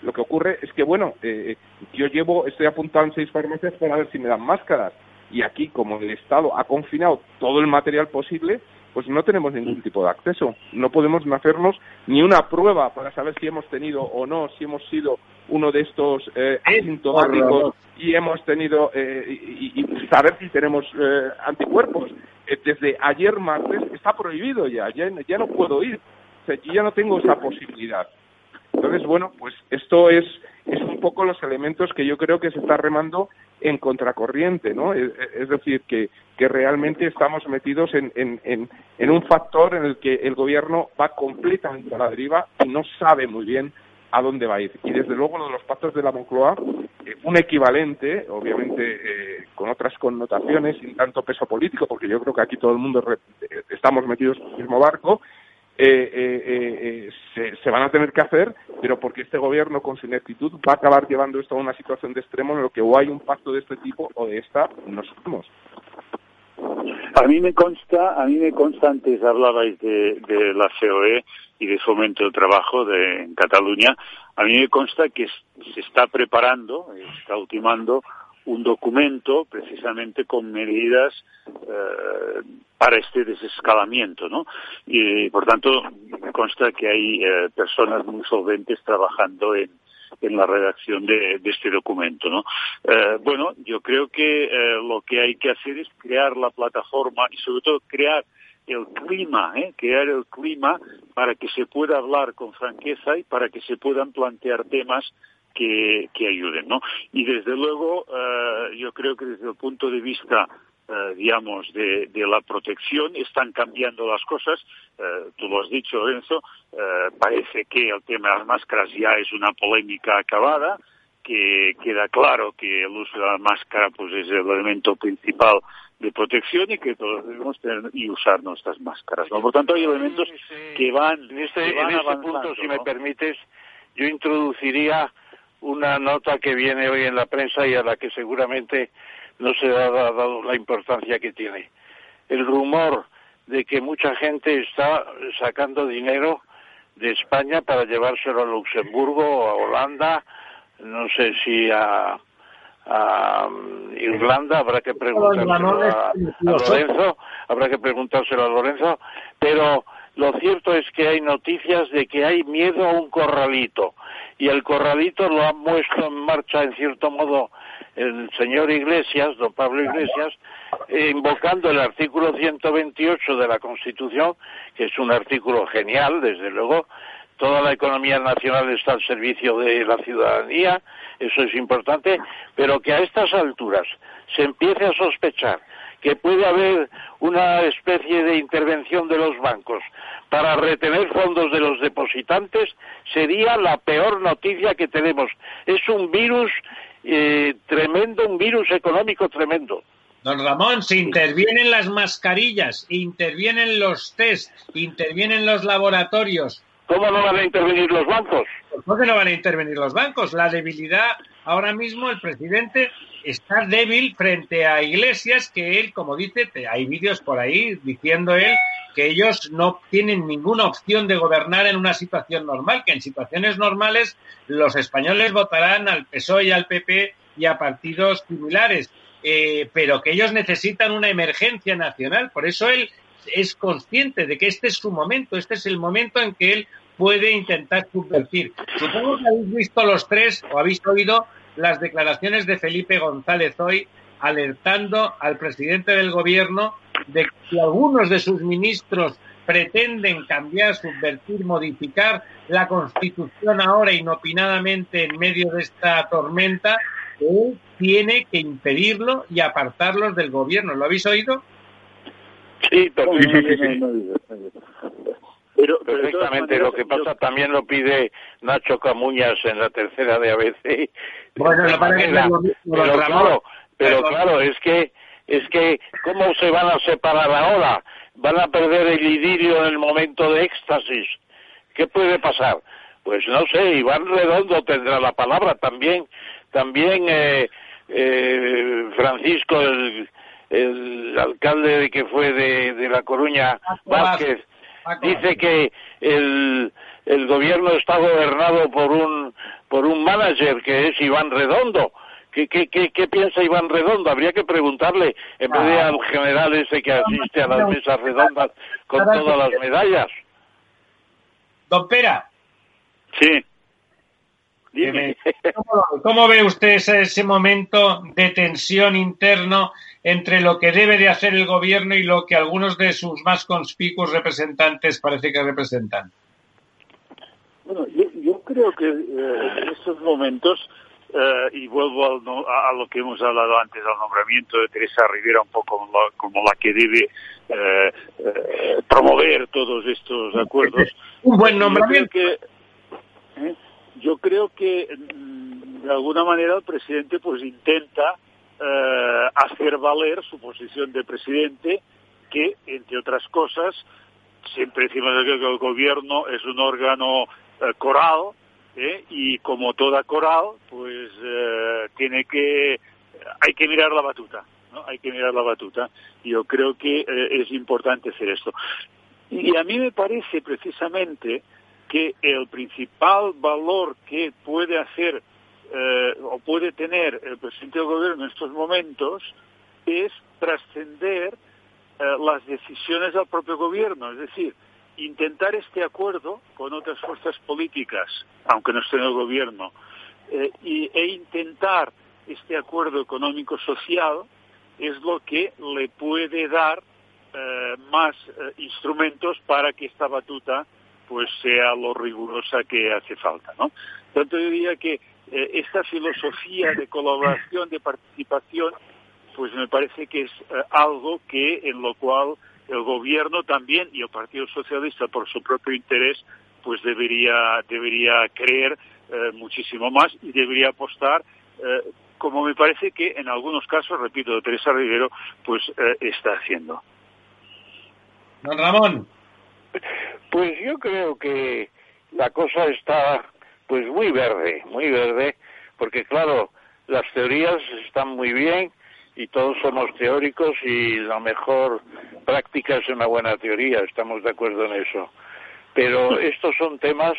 Eh, lo que ocurre es que, bueno, eh, yo llevo, estoy apuntado en seis farmacias para ver si me dan máscaras. Y aquí, como el Estado ha confinado todo el material posible, pues no tenemos ningún tipo de acceso. No podemos hacernos ni una prueba para saber si hemos tenido o no, si hemos sido uno de estos eh, asintomáticos y hemos tenido eh, y, y- y saber si tenemos eh, anticuerpos. Eh, desde ayer martes está prohibido ya, ya, ya no puedo ir. O sea, yo ya no tengo esa posibilidad. Entonces, bueno, pues esto es, es un poco los elementos que yo creo que se está remando en contracorriente, ¿no? Es, es decir, que, que realmente estamos metidos en, en, en, en un factor en el que el gobierno va completamente a la deriva y no sabe muy bien a dónde va a ir. Y desde luego lo de los pactos de la Moncloa, eh, un equivalente, obviamente eh, con otras connotaciones, sin tanto peso político, porque yo creo que aquí todo el mundo re- eh, estamos metidos en el mismo barco, eh, eh, eh, se, se van a tener que hacer, pero porque este gobierno con su ineptitud va a acabar llevando esto a una situación de extremo en lo que o hay un pacto de este tipo o de esta no sabemos. A mí me consta, a mí me consta antes hablabais de, de la COE y de fomento del trabajo de, en Cataluña. A mí me consta que se está preparando, eh, está ultimando un documento precisamente con medidas eh, para este desescalamiento, ¿no? Y por tanto consta que hay eh, personas muy solventes trabajando en, en la redacción de, de este documento, ¿no? Eh, bueno, yo creo que eh, lo que hay que hacer es crear la plataforma y sobre todo crear el clima, ¿eh? crear el clima para que se pueda hablar con franqueza y para que se puedan plantear temas que, que ayuden, ¿no? Y desde luego, eh, yo creo que desde el punto de vista eh, digamos, de, la protección, están cambiando las cosas. Eh, tú lo has dicho, Lorenzo, eh, parece que el tema de las máscaras ya es una polémica acabada, que queda claro que el uso de la máscara pues es el elemento principal de protección y que todos debemos tener y usar nuestras máscaras. ¿no? Por tanto, hay elementos que van. En este, en este punto, si me permites, yo introduciría una nota que viene hoy en la prensa y a la que seguramente no se ha dado la importancia que tiene. El rumor de que mucha gente está sacando dinero de España para llevárselo a Luxemburgo a Holanda, no sé si a, mm, Irlanda, habrá que preguntárselo a, Lorenzo, habrá que preguntárselo a Lorenzo, pero lo cierto es que hay noticias de que hay miedo a un corralito y el corralito lo ha puesto en marcha en cierto modo el señor Iglesias, don Pablo Iglesias, eh, invocando el artículo 128 de la Constitución, que es un artículo genial, desde luego, toda la economía nacional está al servicio de la ciudadanía, eso es importante, pero que a estas alturas se empiece a sospechar que puede haber una especie de intervención de los bancos para retener fondos de los depositantes sería la peor noticia que tenemos. Es un virus eh, tremendo, un virus económico tremendo. Don Ramón, si intervienen las mascarillas, intervienen los test, intervienen los laboratorios. ¿Cómo no van a intervenir los bancos? ¿Por qué no van a intervenir los bancos? La debilidad, ahora mismo el presidente está débil frente a Iglesias, que él, como dice, hay vídeos por ahí diciendo él que ellos no tienen ninguna opción de gobernar en una situación normal, que en situaciones normales los españoles votarán al PSOE y al PP y a partidos similares, eh, pero que ellos necesitan una emergencia nacional. Por eso él es consciente de que este es su momento, este es el momento en que él puede intentar subvertir. Supongo que habéis visto los tres o habéis oído las declaraciones de Felipe González hoy alertando al presidente del gobierno de que si algunos de sus ministros pretenden cambiar, subvertir, modificar la Constitución ahora inopinadamente en medio de esta tormenta, él tiene que impedirlo y apartarlos del gobierno. ¿Lo habéis oído? Sí, perfectamente. Pero, perfectamente. Lo que pasa también lo pide Nacho Camuñas en la tercera de ABC. Bueno, pero, claro, pero claro, es que es que cómo se van a separar ahora, van a perder el idilio en el momento de éxtasis. ¿Qué puede pasar? Pues no sé, Iván Redondo tendrá la palabra también, también eh, eh, Francisco, el, el alcalde que fue de, de La Coruña, Vázquez, dice que el, el gobierno está gobernado por un por un manager que es Iván Redondo ¿Qué, qué, qué, piensa Iván Redondo? Habría que preguntarle, en vez de al general ese que asiste a las mesas redondas con todas las medallas. Don Pera. Sí. ¿Cómo, ve usted ese, momento de tensión interno entre lo que debe de hacer el gobierno y lo que algunos de sus más conspicuos representantes parece que representan? Bueno, yo, creo que eh, en estos momentos eh, y vuelvo a, lo que hemos hablado antes, al nombramiento de Teresa Rivera, un poco como la, que debe eh, eh, promover todos estos acuerdos. (laughs) Un buen nombramiento. Yo creo que, mm, de alguna manera el presidente pues intenta hacer valer su posición de presidente, que, entre otras cosas, siempre decimos que el gobierno es un órgano coral, ¿eh? y como toda coral, pues eh, tiene que, hay que mirar la batuta. Hay que mirar la batuta. Yo creo que eh, es importante hacer esto. Y a mí me parece precisamente que el principal valor que puede hacer o puede tener el presidente del gobierno en estos momentos es trascender las decisiones del propio gobierno, es decir, intentar este acuerdo con otras fuerzas políticas, aunque no esté en el gobierno, eh, y, e intentar este acuerdo económico-social es lo que le puede dar eh, más eh, instrumentos para que esta batuta pues sea lo rigurosa que hace falta, ¿no? Tanto yo diría que esta filosofía de colaboración, de participación, pues me parece que es eh, algo que en lo cual el gobierno también y el Partido Socialista por su propio interés pues debería debería creer eh, muchísimo más y debería apostar eh, como me parece que en algunos casos repito de Teresa Rivero pues está haciendo. Don Ramón. Pues yo creo que la cosa está pues muy verde muy verde porque claro las teorías están muy bien y todos somos teóricos y la mejor práctica es una buena teoría, estamos de acuerdo en eso. Pero (laughs) estos son temas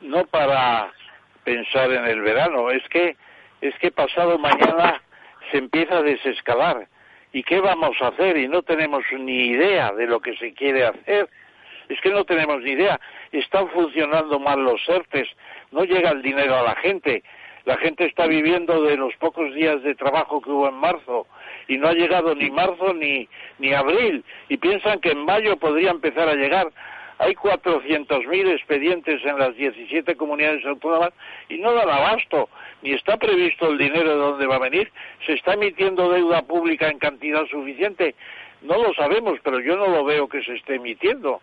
no para pensar en el verano, es que es que pasado mañana se empieza a desescalar. ¿Y qué vamos a hacer? Y no tenemos ni idea de lo que se quiere hacer. Es que no tenemos ni idea. Están funcionando mal los ERTES, no llega el dinero a la gente. La gente está viviendo de los pocos días de trabajo que hubo en marzo y no ha llegado ni marzo ni, ni abril y piensan que en mayo podría empezar a llegar. Hay 400.000 expedientes en las 17 comunidades autónomas y no dan abasto, ni está previsto el dinero de dónde va a venir. ¿Se está emitiendo deuda pública en cantidad suficiente? No lo sabemos, pero yo no lo veo que se esté emitiendo.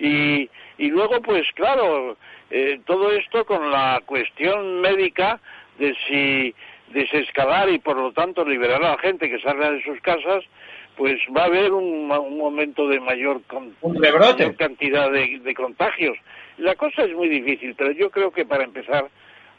Y, y luego, pues claro, eh, todo esto con la cuestión médica de si desescalar y por lo tanto liberar a la gente que salga de sus casas, pues va a haber un, momento de mayor, cantidad de, contagios. La cosa es muy difícil, pero yo creo que para empezar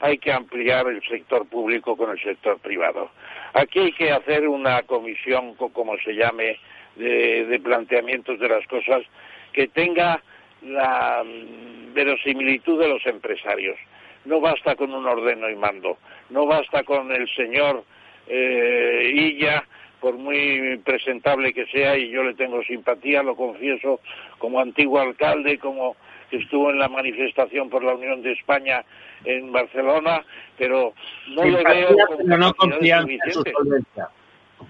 hay que ampliar el sector público con el sector privado. Aquí hay que hacer una comisión, como se llame, de planteamientos de las cosas que tenga la mm, verosimilitud de los empresarios. No basta con un ordeno y mando, no basta con el señor eh, Illa, por muy presentable que sea, y yo le tengo simpatía, lo confieso, como antiguo alcalde, como que estuvo en la manifestación por la Unión de España en Barcelona, pero no le veo como no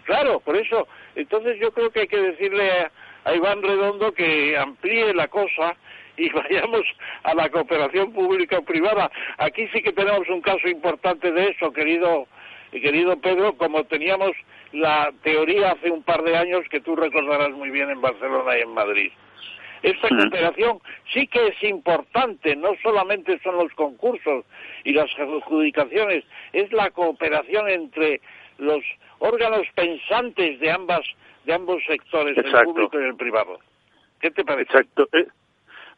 Claro, por eso, entonces yo creo que hay que decirle a Iván Redondo que amplíe la cosa y (laughs) vayamos a la cooperación pública-privada. Aquí sí que tenemos un caso importante de eso, querido, querido Pedro, como teníamos la teoría hace un par de años que tú recordarás muy bien en Barcelona y en Madrid. Esta cooperación sí que es importante, no solamente son los concursos y las adjudicaciones, es la cooperación entre los órganos pensantes de ambas de ambos sectores, el público y el privado. ¿Qué te parece? Exacto. Eh,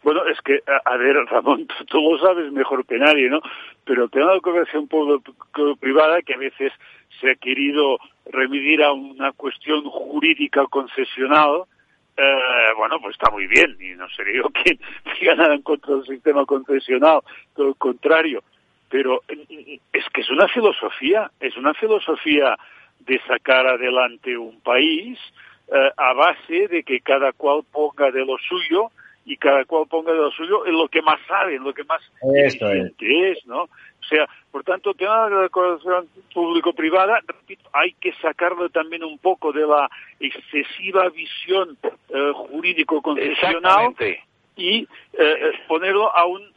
bueno, es que, a, ver, Ramón, (laughs) tú, lo sabes mejor que nadie, ¿no? Pero el tema de la cooperación público-privada, que a veces se ha querido remitir a una cuestión jurídica concesional, eh, bueno, pues está muy bien, y no sería (laughs) yo quien diga nada en contra del sistema concesional, todo lo contrario. Pero eh, es que es una filosofía, es una filosofía de sacar adelante un país eh, a base de que cada cual ponga de lo suyo y cada cual ponga de lo suyo en lo que más sabe, en lo que más Esto es. ¿no? O sea, por tanto, el tema de la colaboración público-privada, repito, hay que sacarlo también un poco de la excesiva visión eh, jurídico-concesional y eh, eh, ponerlo a un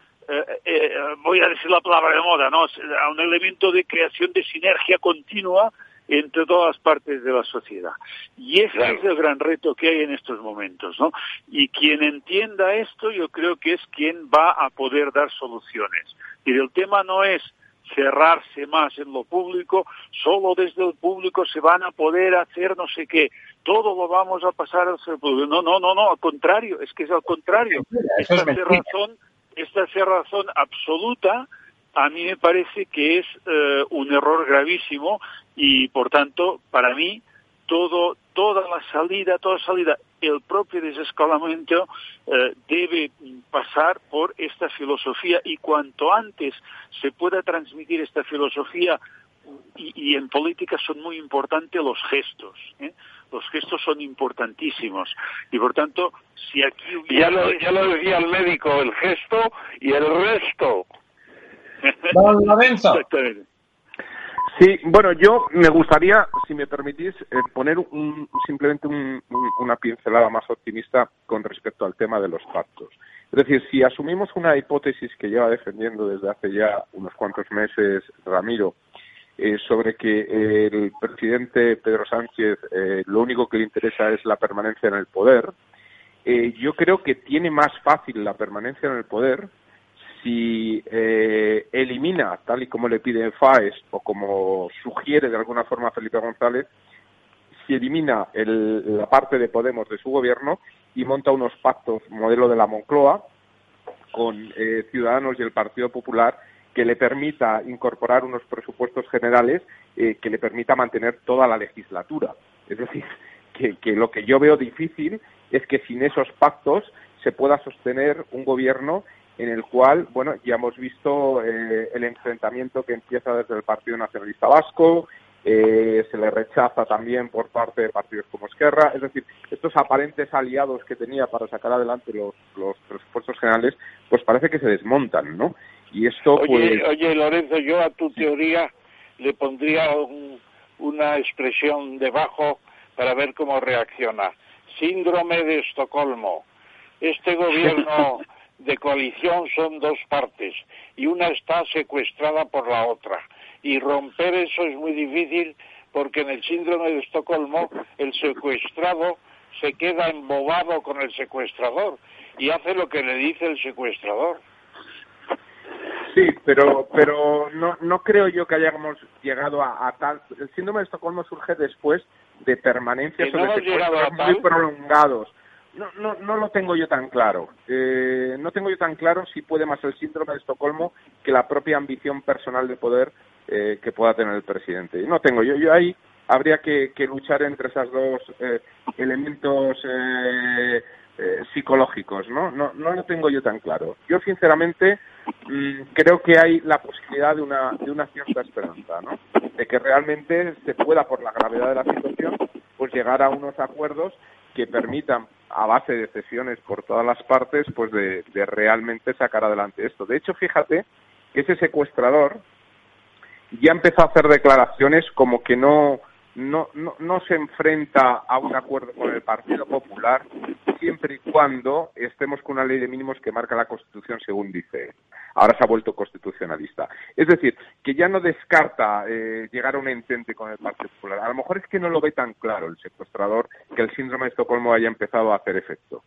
voy a decir la palabra de moda, ¿no? A un elemento de creación de sinergia continua entre todas las partes de la sociedad. Y ese es el gran reto que hay en estos momentos, ¿no? Y quien entienda esto, yo creo que es quien va a poder dar soluciones. Y el tema no es cerrarse más en lo público, solo desde el público se van a poder hacer no sé qué, todo lo vamos a pasar al público. No, no, no, no, al contrario, es que es al contrario. Esta cerrazón, esta cerrazón absoluta a mí me parece que es eh, un error gravísimo y por tanto para mí todo toda la salida toda salida el propio desescalamiento eh, debe pasar por esta filosofía y cuanto antes se pueda transmitir esta filosofía y, en política son muy importantes los gestos ¿eh? los gestos son importantísimos. Y por tanto si aquí ya lo, ya lo decía el médico el gesto y el resto Sí, bueno, yo me gustaría, si me permitís, eh, poner un, simplemente una pincelada más optimista con respecto al tema de los pactos. Es decir, si asumimos una hipótesis que lleva defendiendo desde hace ya unos cuantos meses Ramiro, eh, sobre que el presidente Pedro Sánchez eh, lo único que le interesa es la permanencia en el poder, eh, yo creo que tiene más fácil la permanencia en el poder si elimina, tal y como le pide FAES o como sugiere de alguna forma Felipe González, si elimina la parte de Podemos de su gobierno y monta unos pactos modelo de la Moncloa con Ciudadanos y el Partido Popular que le permita incorporar unos presupuestos generales eh, que le permita mantener toda la legislatura. Es decir, que, lo que yo veo difícil es que sin esos pactos se pueda sostener un gobierno en el cual, bueno, ya hemos visto eh, el enfrentamiento que empieza desde el Partido Nacionalista Vasco, eh, se le rechaza también por parte de partidos como Esquerra, es decir, estos aparentes aliados que tenía para sacar adelante los, los presupuestos generales, pues parece que se desmontan, ¿no? Y esto, oye, pues... oye, Lorenzo, yo a tu teoría le pondría una expresión debajo para ver cómo reacciona. Síndrome de Estocolmo. Este gobierno (laughs) de coalición son dos partes y una está secuestrada por la otra. Y romper eso es muy difícil porque en el síndrome de Estocolmo el secuestrado se queda embobado con el secuestrador y hace lo que le dice el secuestrador. Sí, pero, pero no, no creo yo que hayamos llegado a, tal. El síndrome de Estocolmo surge después de permanencias no muy prolongados. No, no, no lo tengo yo tan claro. Eh, no tengo yo tan claro si puede más el síndrome de Estocolmo que la propia ambición personal de poder eh, que pueda tener el presidente. No tengo yo. Yo ahí habría que, que luchar entre esos dos eh, elementos eh, eh, psicológicos, ¿no? ¿no? No lo tengo yo tan claro. Yo, sinceramente, mm, creo que hay la posibilidad de una, de una cierta esperanza, ¿no? De que realmente se pueda, por la gravedad de la situación, pues llegar a unos acuerdos que permitan, a base de cesiones por todas las partes, pues de, de realmente sacar adelante esto. De hecho, fíjate que ese secuestrador ya empezó a hacer declaraciones como que no no, no, no se enfrenta a un acuerdo con el Partido Popular siempre y cuando estemos con una ley de mínimos que marca la Constitución según dice. Ahora se ha vuelto constitucionalista. Es decir, que ya no descarta eh, llegar a un entente con el Partido Popular. A lo mejor es que no lo ve tan claro el secuestrador que el síndrome de Estocolmo haya empezado a hacer efecto.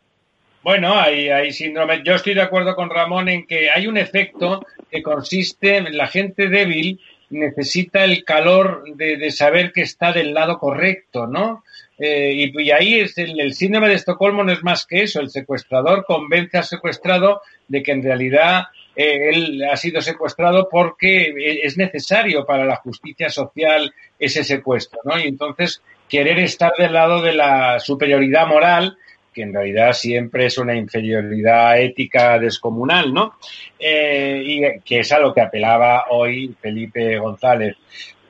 Bueno, hay, hay síndrome. Yo estoy de acuerdo con Ramón en que hay un efecto que consiste en la gente débil necesita el calor de, saber que está del lado correcto, ¿no? Eh, y, ahí es el, síndrome de Estocolmo no es más que eso. El secuestrador convence al secuestrado de que en realidad eh, él ha sido secuestrado porque es necesario para la justicia social ese secuestro, ¿no? Y entonces querer estar del lado de la superioridad moral que en realidad siempre es una inferioridad ética descomunal, ¿no? Eh, y que es a lo que apelaba hoy Felipe González.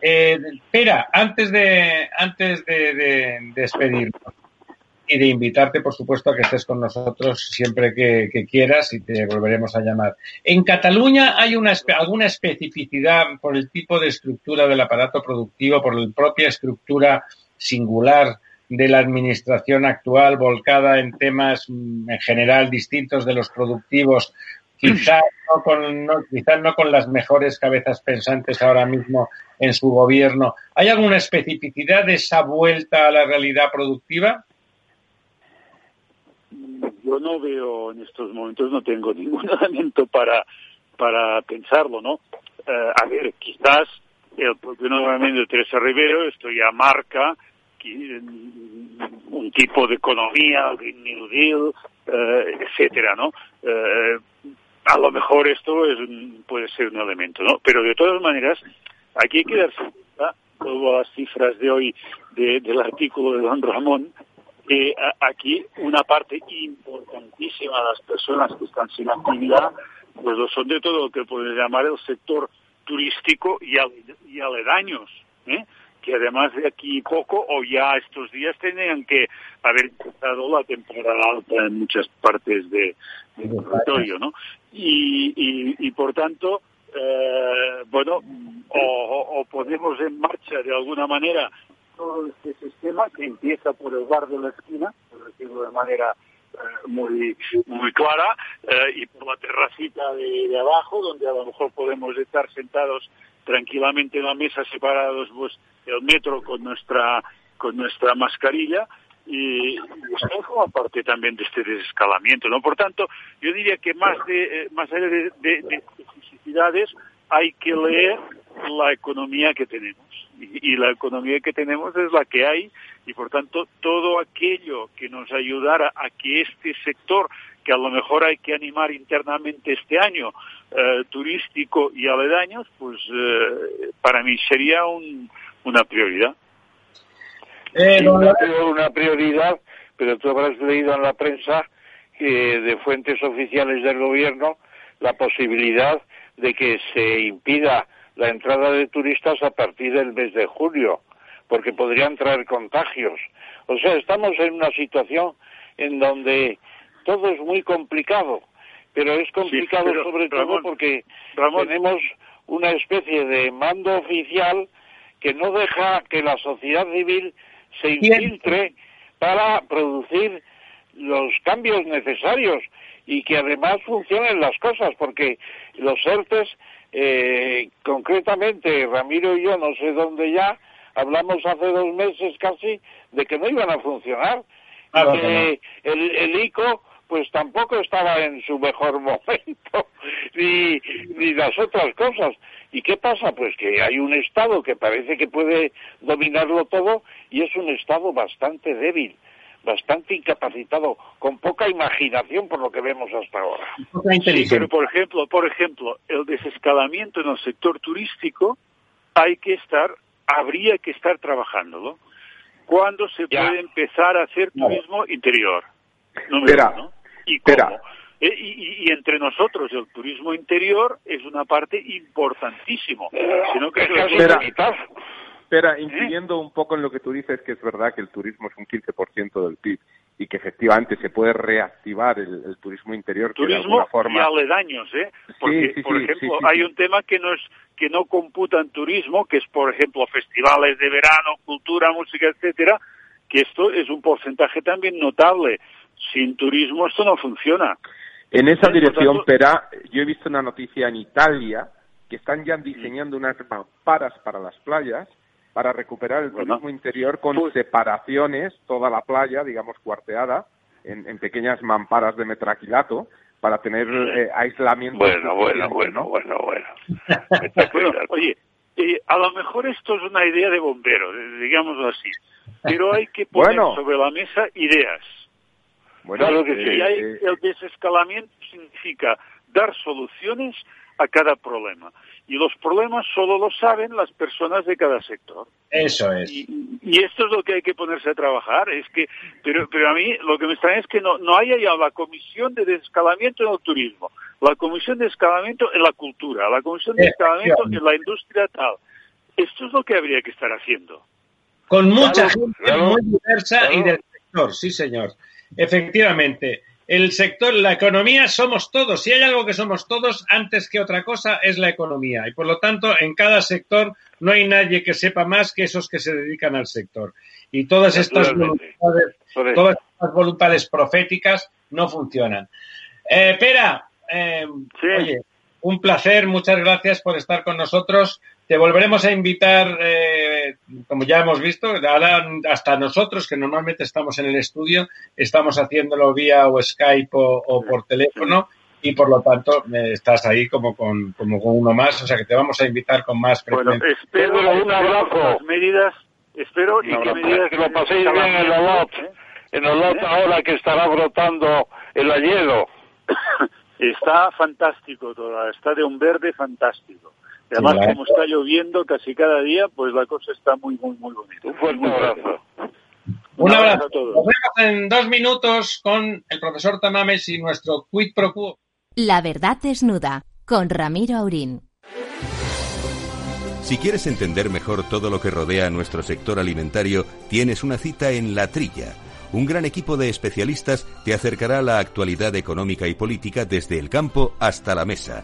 Eh, espera, antes de, antes de, despedirnos y de invitarte, por supuesto, a que estés con nosotros siempre que, quieras y te volveremos a llamar. En Cataluña hay una, alguna especificidad por el tipo de estructura del aparato productivo, por la propia estructura singular de la administración actual volcada en temas mm, en general distintos de los productivos, (clears throat) quizás no con, no, quizás no con las mejores cabezas pensantes ahora mismo en su gobierno. ¿Hay alguna especificidad de esa vuelta a la realidad productiva? Yo no veo en estos momentos, no tengo ningún (laughs) elemento para, para pensarlo, ¿no? Eh, a ver, quizás el propio nombramiento de Teresa Rivero esto ya marca un tipo de economía, Green New Deal, eh, etcétera, ¿no? Eh, a lo mejor esto es puede ser un elemento, ¿no? Pero de todas maneras, aquí hay que darse cuenta, todas las cifras de hoy del artículo de don Ramón, que aquí una parte importantísima de las personas que están sin actividad, pues lo son de todo lo que puede llamar el sector turístico y, y aledaños, ¿eh? Que además de aquí poco o ya estos días tenían que haber empezado la temporada alta en muchas partes de, del territorio, ¿no? Y, y, por tanto, eh, bueno, o, ponemos en marcha de alguna manera todo este sistema que empieza por el bar de la esquina, por decirlo de manera muy muy clara eh, y por la terracita de, abajo donde a lo mejor podemos estar sentados tranquilamente en la mesa separados pues el metro con nuestra con nuestra mascarilla y esto forma parte también de este desescalamiento, ¿no? Por tanto, yo diría que más de eh, más allá de, de, hay que leer la economía que tenemos y, la economía que tenemos es la que hay y por tanto todo aquello que nos ayudara a que este sector que a lo mejor hay que animar internamente este año eh, turístico y aledaños pues eh, para mí sería un, una prioridad. Eh, una prioridad, pero tú habrás leído en la prensa de fuentes oficiales del gobierno la posibilidad de que se impida la entrada de turistas a partir del mes de julio, porque podrían traer contagios. O sea, estamos en una situación en donde todo es muy complicado, pero es complicado sobre todo porque tenemos una especie de mando oficial que no deja que la sociedad civil se infiltre para producir los cambios necesarios y que además funcionen las cosas, porque los ERTES, eh, concretamente Ramiro y yo, no sé dónde ya, hablamos hace dos meses casi de que no iban a funcionar, y que el, el ICO pues tampoco estaba en su mejor (laughs) momento, ni, ni las otras cosas. ¿Y qué pasa? Pues que hay un Estado que parece que puede dominarlo todo y es un Estado bastante débil, bastante incapacitado, con poca imaginación por lo que vemos hasta ahora. Sí, pero por ejemplo, por ejemplo, el desescalamiento en el sector turístico hay que estar, habría que estar trabajándolo. ¿Cuándo se puede empezar a hacer turismo interior? Número ¿Y cómo? Eh, y, entre nosotros el turismo interior es una parte importantísimo. Sino que espera, ¿Eh? incidiendo un poco en lo que tú dices, que es verdad que el turismo es un 15% del PIB y que efectivamente se puede reactivar el, turismo interior. Turismo que forma... y aledaños, ¿eh? Porque, por ejemplo, hay un tema que no es que no computan turismo, que es, por ejemplo, festivales de verano, cultura, música, etcétera, que esto es un porcentaje también notable. Sin turismo esto no funciona. En esa dirección, Pera, yo he visto una noticia en Italia que están ya diseñando unas mamparas para las playas para recuperar el turismo interior con pues separaciones, toda la playa, digamos, cuarteada, en, pequeñas mamparas de metraquilato, para tener eh, aislamiento. Bueno, bueno, bueno, bueno, bueno, (laughs) oye, eh, a lo mejor esto es una idea de bombero, digámoslo así, pero hay que poner sobre la mesa ideas. Bueno, que eh, eh, el desescalamiento significa dar soluciones a cada problema. Y los problemas solo lo saben las personas de cada sector. Eso es. Y, esto es lo que hay que ponerse a trabajar. Es que, pero, pero a mí lo que me extraña es que no, no haya ya la comisión de desescalamiento en el turismo, la comisión de escalamiento en la cultura, la comisión de escalamiento en la industria tal. Esto es lo que habría que estar haciendo. Con mucha gente muy diversa y del sector, sí señor. Efectivamente, el sector, la economía somos todos. Si hay algo que somos todos, antes que otra cosa, es la economía. Y por lo tanto, en cada sector no hay nadie que sepa más que esos que se dedican al sector. Y todas estas voluntades, todas estas voluntades proféticas no funcionan. Eh, Pera, eh, oye, un placer, muchas gracias por estar con nosotros. Te volveremos a invitar, eh, como ya hemos visto, ahora hasta nosotros, que normalmente estamos en el estudio, estamos haciéndolo vía o Skype o, por teléfono y por lo tanto eh, estás ahí como con, como con uno más, o sea que te vamos a invitar con más frecuencia. Bueno, espero un abrazo. medidas, espero y que medidas que lo paséis bien en el lot, ¿eh? en el lot ahora que estará brotando el hielo. (coughs) Está fantástico toda, está de un verde fantástico. Y además, como está lloviendo casi cada día, pues la cosa está muy, muy, muy bonita. Un fuerte abrazo. Un abrazo a todos. Nos vemos en dos minutos con el profesor Tamames y nuestro quid pro quo. La verdad desnuda, con Ramiro Aurín. Si quieres entender mejor todo lo que rodea a nuestro sector alimentario, tienes una cita en La Trilla un gran equipo de especialistas te acercará a la actualidad económica y política desde el campo hasta la mesa.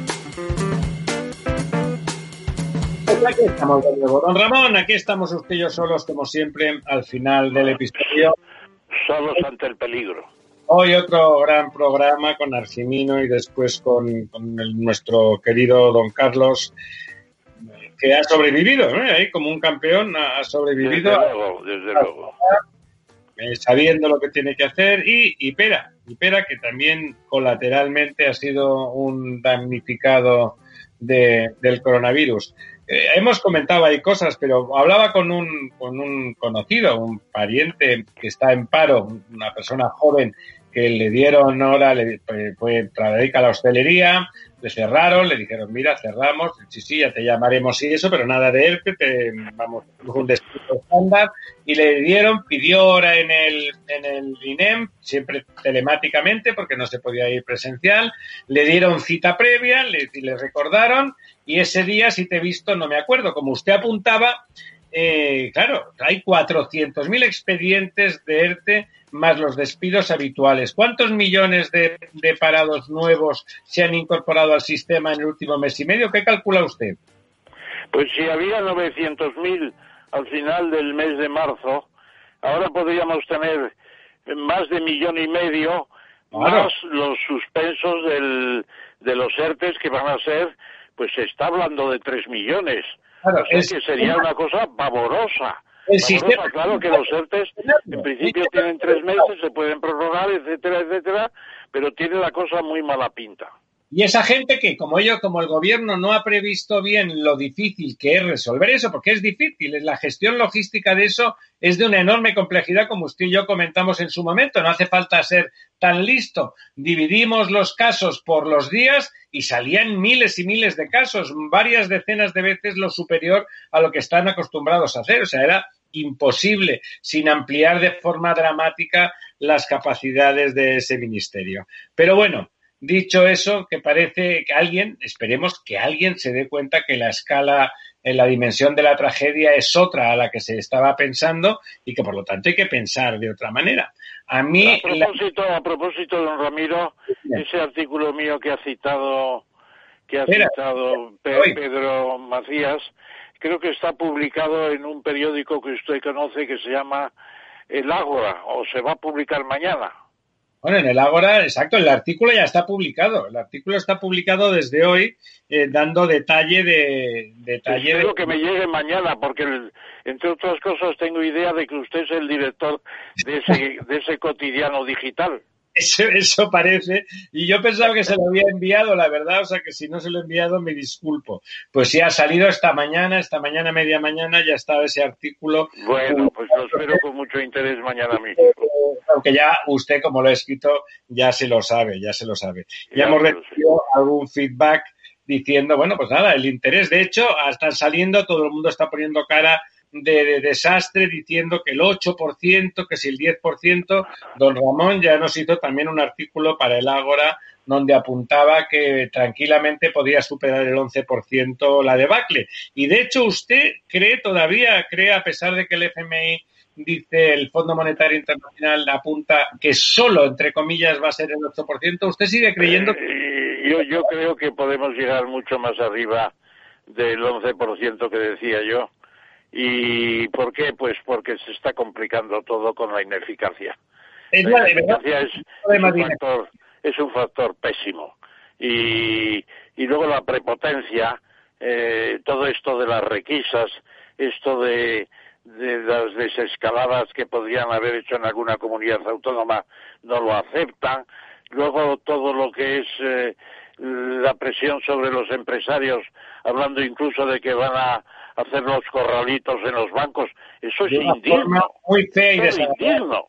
Aquí estamos de nuevo. Don Ramón, aquí estamos usted y yo solos, como siempre, al final del episodio. Solos ante el peligro. Hoy otro gran programa con Argimino y después con, con el- nuestro querido don Carlos, que ha sobrevivido, ¿eh? Ahí como un campeón ha ha sobrevivido. Desde luego, desde luego. eh, sabiendo lo que tiene que hacer y, y Pera, y Pera que también colateralmente ha sido un damnificado de- del coronavirus. Eh, hemos comentado ahí cosas, pero hablaba con un, con un conocido, un pariente que está en paro, una persona joven que le dieron ahora, le, fue, fue dedica a la hostelería, le cerraron, le dijeron, mira, cerramos, sí, sí, ya te llamaremos y eso, pero nada de ERTE, te, vamos, un despido estándar, y le dieron, pidió hora en el, en el INEM, siempre telemáticamente, porque no se podía ir presencial, le dieron cita previa, le, le recordaron, y ese día, si te he visto, no me acuerdo, como usted apuntaba, eh, claro, hay 400.000 expedientes de ERTE más los despidos habituales. ¿Cuántos millones de, de parados nuevos se han incorporado al sistema en el último mes y medio? ¿Qué calcula usted? Pues si había 900.000 al final del mes de marzo, ahora podríamos tener más de millón y medio, Claro. más los suspensos del, de los ERTES que van a ser, pues se está hablando de 3 millones. Claro, o sea es- que sería una cosa pavorosa. El sistema- claro que los ERTES en principio tienen tres meses, se pueden prorrogar, etcétera, etcétera, pero tiene la cosa muy mala pinta. Y esa gente que, como ello, como el gobierno no ha previsto bien lo difícil que es resolver eso, porque es difícil, la gestión logística de eso es de una enorme complejidad, como usted y yo comentamos en su momento, no hace falta ser tan listo. Dividimos los casos por los días y salían miles y miles de casos, varias decenas de veces lo superior a lo que están acostumbrados a hacer. O sea, era imposible sin ampliar de forma dramática las capacidades de ese ministerio. Pero bueno, Dicho eso, que parece que alguien, esperemos que alguien se dé cuenta que la escala, en la dimensión de la tragedia es otra a la que se estaba pensando y que por lo tanto hay que pensar de otra manera. A mí, A la- propósito, a propósito, don Ramiro, ese artículo mío que ha citado, que ha Espera. citado Pe-. Pedro Macías, creo que está publicado en un periódico que usted conoce que se llama El Ágora, o se va a publicar mañana. Bueno, en el Ágora, exacto, el artículo ya está publicado. El artículo está publicado desde hoy, eh, dando detalle de, detalle de, Espero que me llegue mañana, porque el- entre otras cosas tengo idea de que usted es el director de ese, (laughs) de ese cotidiano digital. Eso, eso parece. Y yo pensaba que se lo había enviado, la verdad. O sea que si no se lo he enviado, me disculpo. Pues sí, ha salido esta mañana, esta mañana, media mañana, ya estaba ese artículo. Bueno, pues lo espero con mucho interés mañana mismo. Aunque ya usted, como lo ha escrito, ya se lo sabe, ya se lo sabe. Ya Ya hemos recibido algún feedback diciendo, bueno, pues nada, el interés. De hecho, están saliendo, todo el mundo está poniendo cara de, de desastre diciendo que el 8%, que si el 10%, don Ramón ya nos hizo también un artículo para el Ágora donde apuntaba que tranquilamente podía superar el 11% la debacle. Y de hecho usted cree todavía, cree a pesar de que el FMI dice el Fondo Monetario Internacional apunta que solo, entre comillas, va a ser el 8%, ¿usted sigue creyendo Eh, yo, yo creo que podemos llegar mucho más arriba del 11% que decía yo. ¿Y por qué? Pues porque se está complicando todo con la ineficacia. es La ineficacia es, un factor, es un factor pésimo. Y, y luego la prepotencia, eh, todo esto de las requisas, esto de, de las desescaladas que podrían haber hecho en alguna comunidad autónoma, no lo aceptan. Luego todo lo que es eh, la presión sobre los empresarios, hablando incluso de que van a hacer los corralitos en los bancos, eso es de una indigno. forma muy fea y es indigno.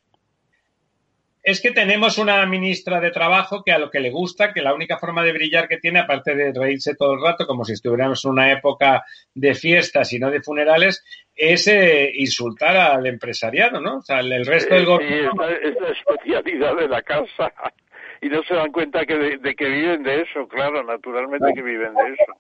Es que tenemos una ministra de Trabajo que a lo que le gusta, que la única forma de brillar que tiene, aparte de reírse todo el rato, como si estuviéramos en una época de fiestas y no de funerales, es eh, insultar al empresariado, ¿no? O sea, el, resto del Eh, sí, gobierno... es la especialidad de la casa. Y no se dan cuenta que de, que viven de eso, claro, naturalmente que viven de eso.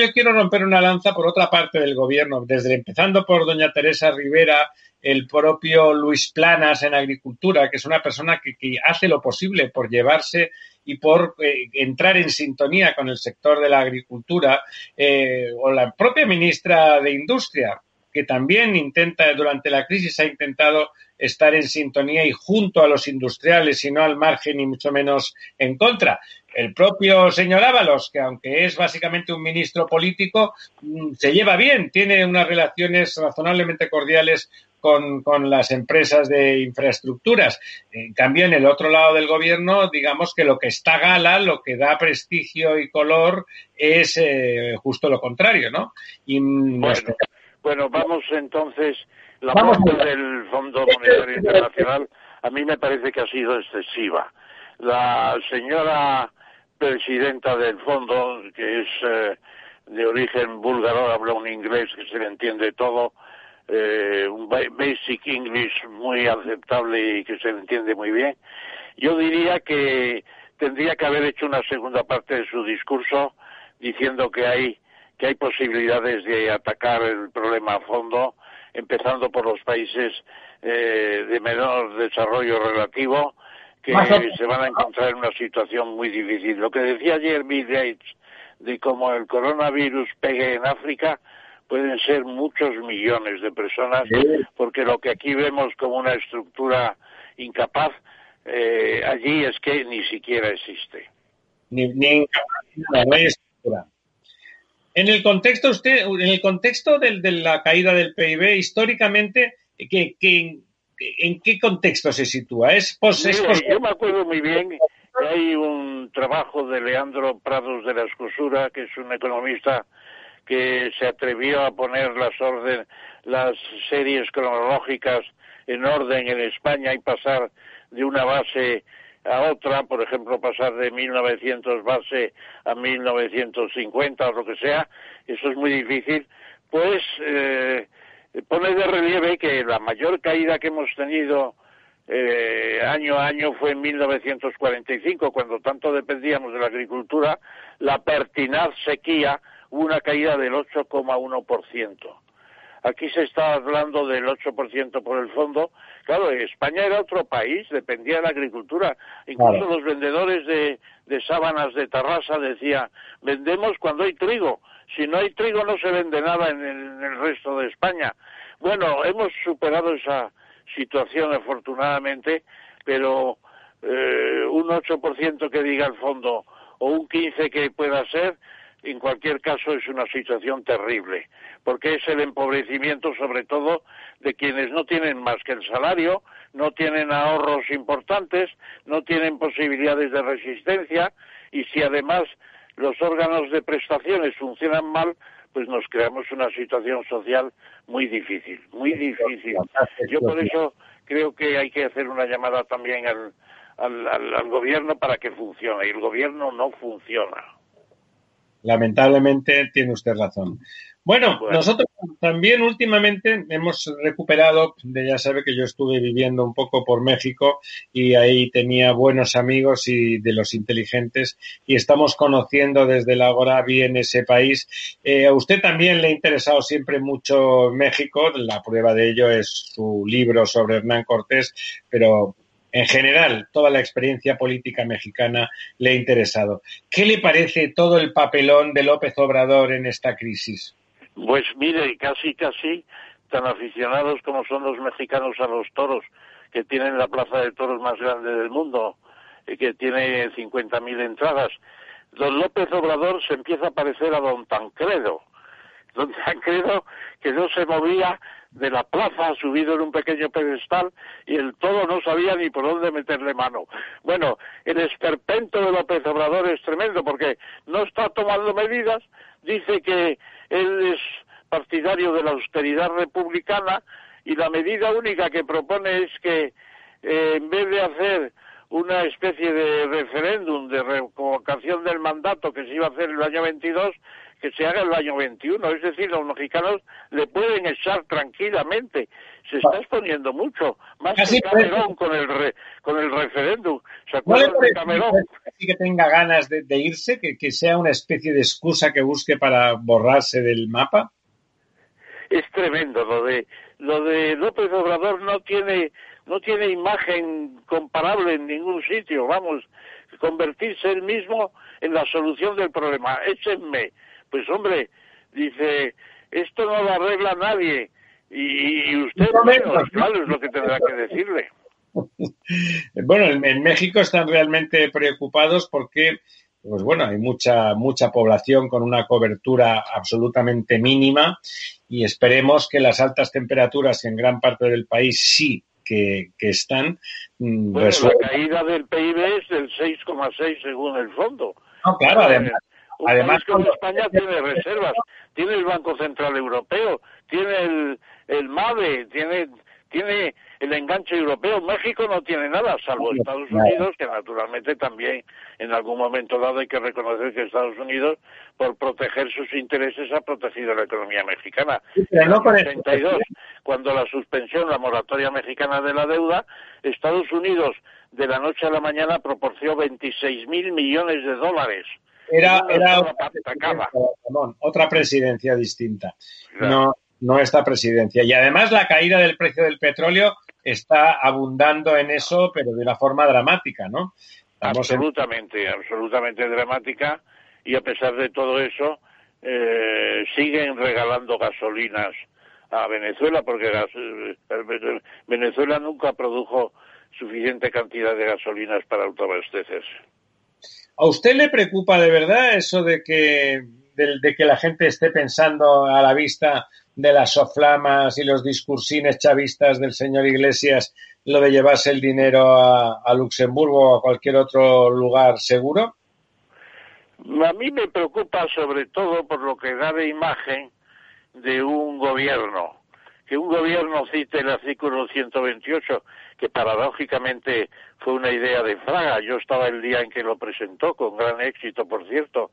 Yo quiero romper una lanza por otra parte del gobierno, desde empezando por doña Teresa Rivera, el propio Luis Planas en agricultura, que es una persona que, hace lo posible por llevarse y por eh, entrar en sintonía con el sector de la agricultura, eh, o la propia ministra de Industria, que también intenta, durante la crisis, ha intentado estar en sintonía y junto a los industriales y no al margen y mucho menos en contra. El propio señor Ábalos, que aunque es básicamente un ministro político, mm, se lleva bien, tiene unas relaciones razonablemente cordiales con, las empresas de infraestructuras. En cambio, en el otro lado del gobierno, digamos que lo que está gala, lo que da prestigio y color es eh, justo lo contrario, ¿no? Y bueno, vamos entonces la parte del Fondo Monetario Internacional a mí me parece que ha sido excesiva. La señora presidenta del fondo, que es eh, de origen búlgaro, habla un inglés que se le entiende todo, eh, un basic English muy aceptable y que se le entiende muy bien. Yo diría que tendría que haber hecho una segunda parte de su discurso diciendo que hay que hay posibilidades de atacar el problema a fondo empezando por los países eh, de menor desarrollo relativo, que se van a encontrar en una situación muy difícil. Lo que decía ayer Bill Gates de cómo el coronavirus pegue en África, pueden ser muchos millones de personas, porque lo que aquí vemos como una estructura incapaz, eh, allí es que ni siquiera existe. Ni, ni no hay estructura. En el contexto, usted, en el contexto de la caída del PIB, históricamente, ¿qué, en qué contexto se sitúa? ¿Es, Yo me acuerdo muy bien que hay un trabajo de Leandro Prados de la Escosura, que es un economista que se atrevió a poner las orden, las series cronológicas en orden en España y pasar de una base a otra, por ejemplo, pasar de 1900 base a 1950 o lo que sea, eso es muy difícil, pues eh, pone de relieve que la mayor caída que hemos tenido eh, año a año fue en 1945, cuando tanto dependíamos de la agricultura, la pertinaz sequía una caída del 8,1%. Aquí se está hablando del 8% por el fondo. Claro, España era otro país, dependía de la agricultura. Incluso los vendedores de, sábanas de Tarrasa decían, vendemos cuando hay trigo. Si no hay trigo no se vende nada en el, resto de España. Bueno, hemos superado esa situación afortunadamente, pero eh, un 8% que diga el fondo o un 15% que pueda ser, en cualquier caso es una situación terrible, porque es el empobrecimiento sobre todo de quienes no tienen más que el salario, no tienen ahorros importantes, no tienen posibilidades de resistencia y si además los órganos de prestaciones funcionan mal, pues nos creamos una situación social muy difícil, muy difícil. Yo por eso creo que hay que hacer una llamada también al, al, al gobierno para que funcione y el gobierno no funciona. Lamentablemente tiene usted razón. Bueno, nosotros también últimamente hemos recuperado, ya sabe que yo estuve viviendo un poco por México y ahí tenía buenos amigos y de los inteligentes y estamos conociendo desde la Agora bien ese país. Eh, a usted también le ha interesado siempre mucho México, la prueba de ello es su libro sobre Hernán Cortés, pero en general, toda la experiencia política mexicana le ha interesado. ¿Qué le parece todo el papelón de López Obrador en esta crisis? Pues mire, casi, casi tan aficionados como son los mexicanos a los toros, que tienen la plaza de toros más grande del mundo, y que tiene 50.000 entradas. Don López Obrador se empieza a parecer a don Tancredo. Don Tancredo, (laughs) que no se movía de la plaza subido en un pequeño pedestal y el todo no sabía ni por dónde meterle mano. Bueno, el esperpento de López Obrador es tremendo porque no está tomando medidas, dice que él es partidario de la austeridad republicana y la medida única que propone es que eh, en vez de hacer una especie de referéndum, de reconvocación del mandato que se iba a hacer el año 22, que se haga el año 21. Es decir, los mexicanos le pueden echar tranquilamente. Se está exponiendo mucho, más que Camerón con el, con el referéndum. ¿Se acuerdan de Camerón? que tenga ganas de, irse, que, que sea una especie de excusa que busque para borrarse del mapa? Es tremendo lo de lo de López Obrador no tiene no tiene imagen comparable en ningún sitio, vamos, convertirse él mismo en la solución del problema. Échenme. Pues hombre, dice, esto no lo arregla nadie. Y, usted menos, claro, es lo que tendrá que decirle. (laughs) Bueno, en, México están realmente preocupados porque, pues bueno, hay mucha, mucha población con una cobertura absolutamente mínima y esperemos que las altas temperaturas en gran parte del país sí que, están mm, bueno, la caída del PIB es del 6,6 según el fondo. No, claro, además, un además como España tiene reservas, tiene el Banco Central Europeo, tiene el, el MAVE, tiene tiene el enganche europeo. México no tiene nada, salvo Estados Unidos, que naturalmente también en algún momento dado hay que reconocer que Estados Unidos, por proteger sus intereses, ha protegido la economía mexicana. en el 82, cuando la suspensión, la moratoria mexicana de la deuda, Estados Unidos de la noche a la mañana proporcionó 26 mil millones de dólares. Era, era otra, presidencia, distinta. No, no esta presidencia. Y además la caída del precio del petróleo está abundando en eso, pero de una forma dramática, ¿no? absolutamente, absolutamente dramática. Y a pesar de todo eso, eh, siguen regalando gasolinas a Venezuela, porque eh, Venezuela nunca produjo suficiente cantidad de gasolinas para autoabastecerse. ¿A usted le preocupa de verdad eso de que, de que la gente esté pensando a la vista de las soflamas y los discursines chavistas del señor Iglesias lo de llevarse el dinero a, Luxemburgo o a cualquier otro lugar seguro? A mí me preocupa sobre todo por lo que da de imagen de un gobierno. Que un gobierno cite el artículo 128, que paradójicamente fue una idea de Fraga. Yo estaba el día en que lo presentó, con gran éxito, por cierto,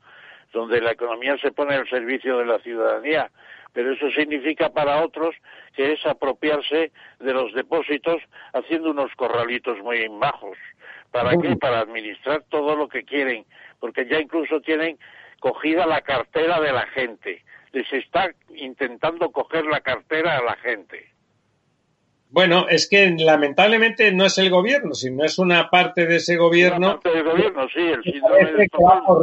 donde la economía se pone al servicio de la ciudadanía pero eso significa para otros que es apropiarse de los depósitos haciendo unos corralitos muy bajos. ¿Para qué? Para administrar todo lo que quieren, porque ya incluso tienen cogida la cartera de la gente. Les está intentando coger la cartera a la gente. Bueno, es que lamentablemente no es el gobierno, sino es una parte de ese gobierno. Una parte del gobierno, sí, el síndrome de que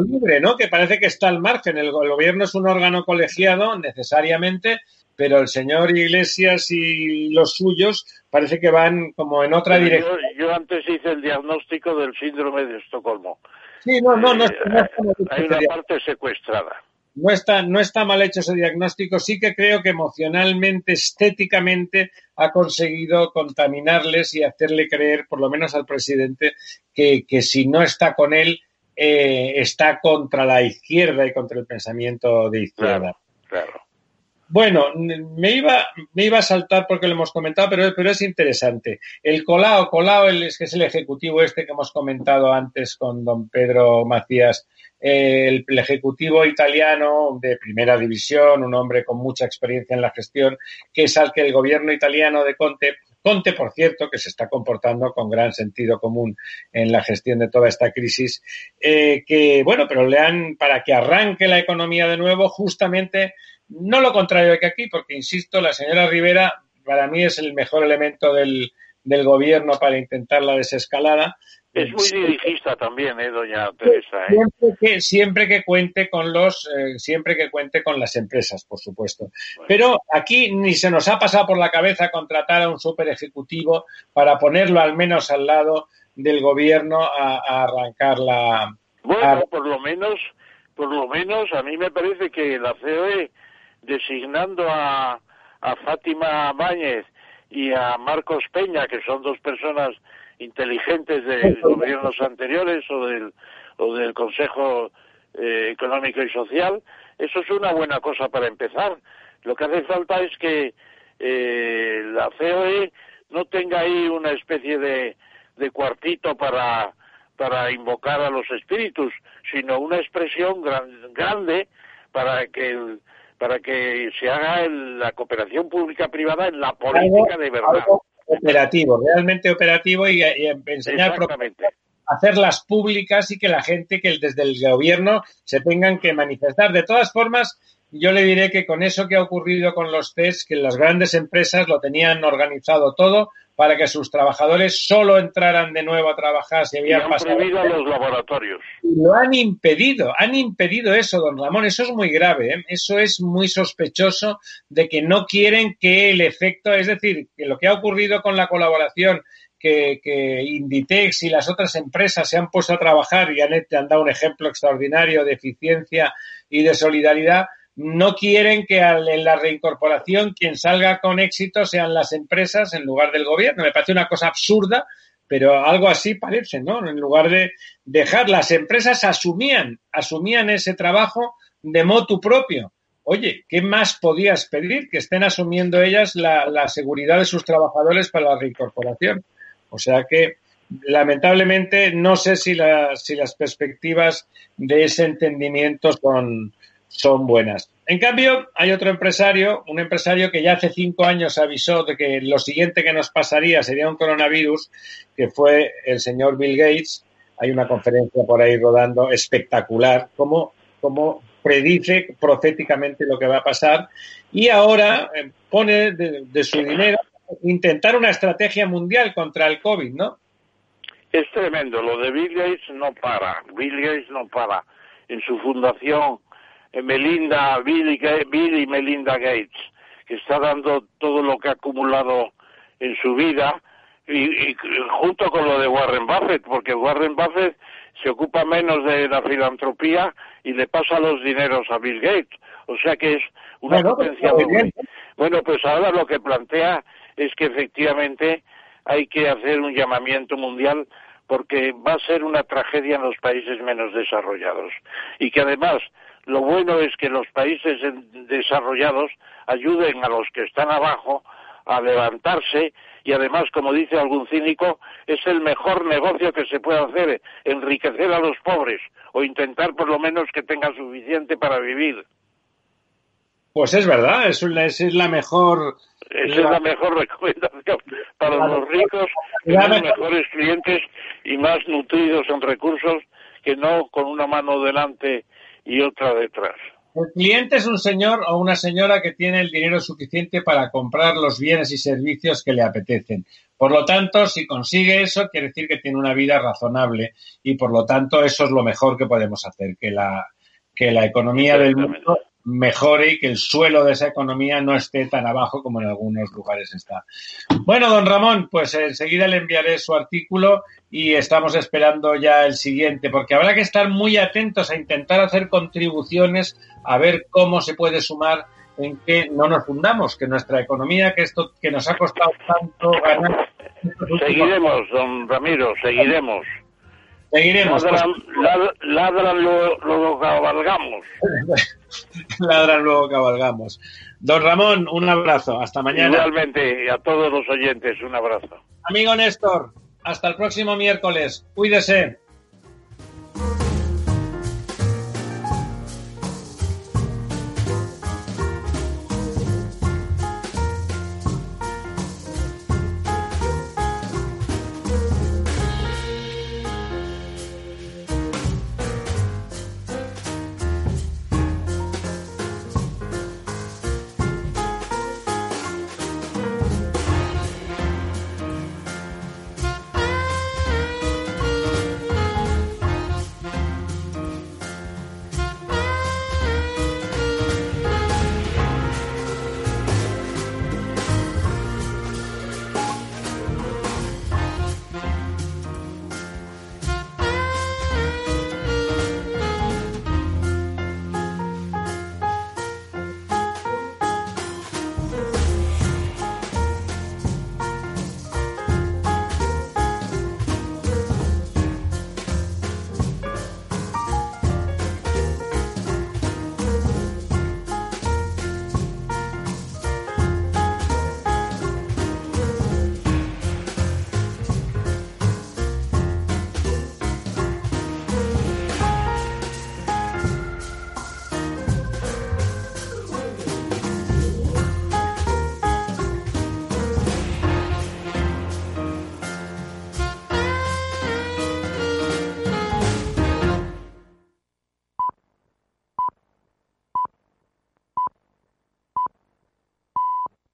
libre, ¿no? Que parece que está al margen. El, gobierno es un órgano colegiado necesariamente, pero el señor Iglesias y los suyos parece que van como en otra dirección. Yo, antes hice el diagnóstico del síndrome de Estocolmo. Sí, no, no, no, eh, hay una parte secuestrada no está, no está mal hecho ese diagnóstico, sí que creo que emocionalmente, estéticamente, ha conseguido contaminarles y hacerle creer, por lo menos al presidente, que, si no está con él, eh, está contra la izquierda y contra el pensamiento de izquierda. Claro, Bueno, me iba, me iba a saltar porque lo hemos comentado, pero, pero es interesante. El Colao, Colao, es que es el ejecutivo este que hemos comentado antes con don Pedro Macías, el, Ejecutivo italiano de primera división, un hombre con mucha experiencia en la gestión, que es al que el gobierno italiano de Conte Conte, por cierto, que se está comportando con gran sentido común en la gestión de toda esta crisis, eh, que, bueno, pero le han, para que arranque la economía de nuevo, justamente, no lo contrario que aquí, porque, insisto, la señora Rivera, para mí es el mejor elemento del, del gobierno para intentar la desescalada, es muy dirigista también, ¿eh, doña Teresa? ¿eh? Siempre, que, siempre que cuente con los, eh, siempre que cuente con las empresas, por supuesto. Pero aquí ni se nos ha pasado por la cabeza contratar a un super ejecutivo para ponerlo al menos al lado del gobierno a, arrancar la. Bueno, por lo menos, por lo menos a mí me parece que la COE designando a, a Fátima Báñez y a Marcos Peña, que son dos personas inteligentes de gobiernos anteriores o del, o del Consejo eh, Económico y Social, eso es una buena cosa para empezar. Lo que hace falta es que eh, la COE no tenga ahí una especie de, de cuartito para, para invocar a los espíritus, sino una expresión grande para que para que se haga la cooperación pública privada en la política de verdad. operativo, realmente operativo y, enseñar a hacerlas públicas y que la gente que desde el gobierno se tengan que manifestar. De todas formas, yo le diré que con eso que ha ocurrido con los test, que las grandes empresas lo tenían organizado todo para que sus trabajadores solo entraran de nuevo a trabajar si habían pasado. los laboratorios. lo han impedido, han impedido eso, don Ramón. Eso es muy grave, ¿eh? eso es muy sospechoso de que no quieren que el efecto, es decir, que lo que ha ocurrido con la colaboración que, que, Inditex y las otras empresas se han puesto a trabajar y han, han, dado un ejemplo extraordinario de eficiencia y de solidaridad, no quieren que en la reincorporación quien salga con éxito sean las empresas en lugar del gobierno. Me parece una cosa absurda, pero algo así parece, ¿no? En lugar de dejar, las empresas asumían, asumían ese trabajo de motu propio. Oye, ¿qué más podías pedir? Que estén asumiendo ellas la, la seguridad de sus trabajadores para la reincorporación. O sea que, lamentablemente, no sé si, si las perspectivas de ese entendimiento son, son buenas. En cambio, hay otro empresario, un empresario que ya hace cinco años avisó de que lo siguiente que nos pasaría sería un coronavirus, que fue el señor Bill Gates. Hay una conferencia por ahí rodando espectacular, como, como predice proféticamente lo que va a pasar y ahora eh, pone de, de su dinero intentar una estrategia mundial contra el COVID, ¿no? Es tremendo, lo de Bill Gates no para, Bill Gates no para. En su fundación Melinda, Bill y, Melinda Gates, que está dando todo lo que ha acumulado en su vida, y, junto con lo de Warren Buffett, porque Warren Buffett se ocupa menos de la filantropía y le pasa los dineros a Bill Gates. O sea que es una potencia muy... Bueno, pues ahora lo que plantea es que efectivamente hay que hacer un llamamiento mundial porque va a ser una tragedia en los países menos desarrollados. Y que además lo bueno es que los países desarrollados ayuden a los que están abajo a levantarse y además, como dice algún cínico, es el mejor negocio que se puede hacer, enriquecer a los pobres o intentar por lo menos que tengan suficiente para vivir. Pues es verdad, es, es la mejor... Esa es la mejor recomendación para los ricos, los mejores clientes y más nutridos en recursos que no con una mano delante y otra detrás. El cliente es un señor o una señora que tiene el dinero suficiente para comprar los bienes y servicios que le apetecen. Por lo tanto, si consigue eso, quiere decir que tiene una vida razonable y por lo tanto eso es lo mejor que podemos hacer, que la, que la economía del mundo mejore y que el suelo de esa economía no esté tan abajo como en algunos lugares está. Bueno, don Ramón, pues enseguida le enviaré su artículo y estamos esperando ya el siguiente, porque habrá que estar muy atentos a intentar hacer contribuciones a ver cómo se puede sumar en que no nos fundamos, que nuestra economía, que esto que nos ha costado tanto ganar. Seguiremos, don Ramiro, seguiremos. Seguiremos. Ladran, pues. luego cabalgamos. (laughs) ladran, luego cabalgamos. Don Ramón, un abrazo. Hasta mañana. Igualmente, y a todos los oyentes, un abrazo. Amigo Néstor, hasta el próximo miércoles. Cuídese.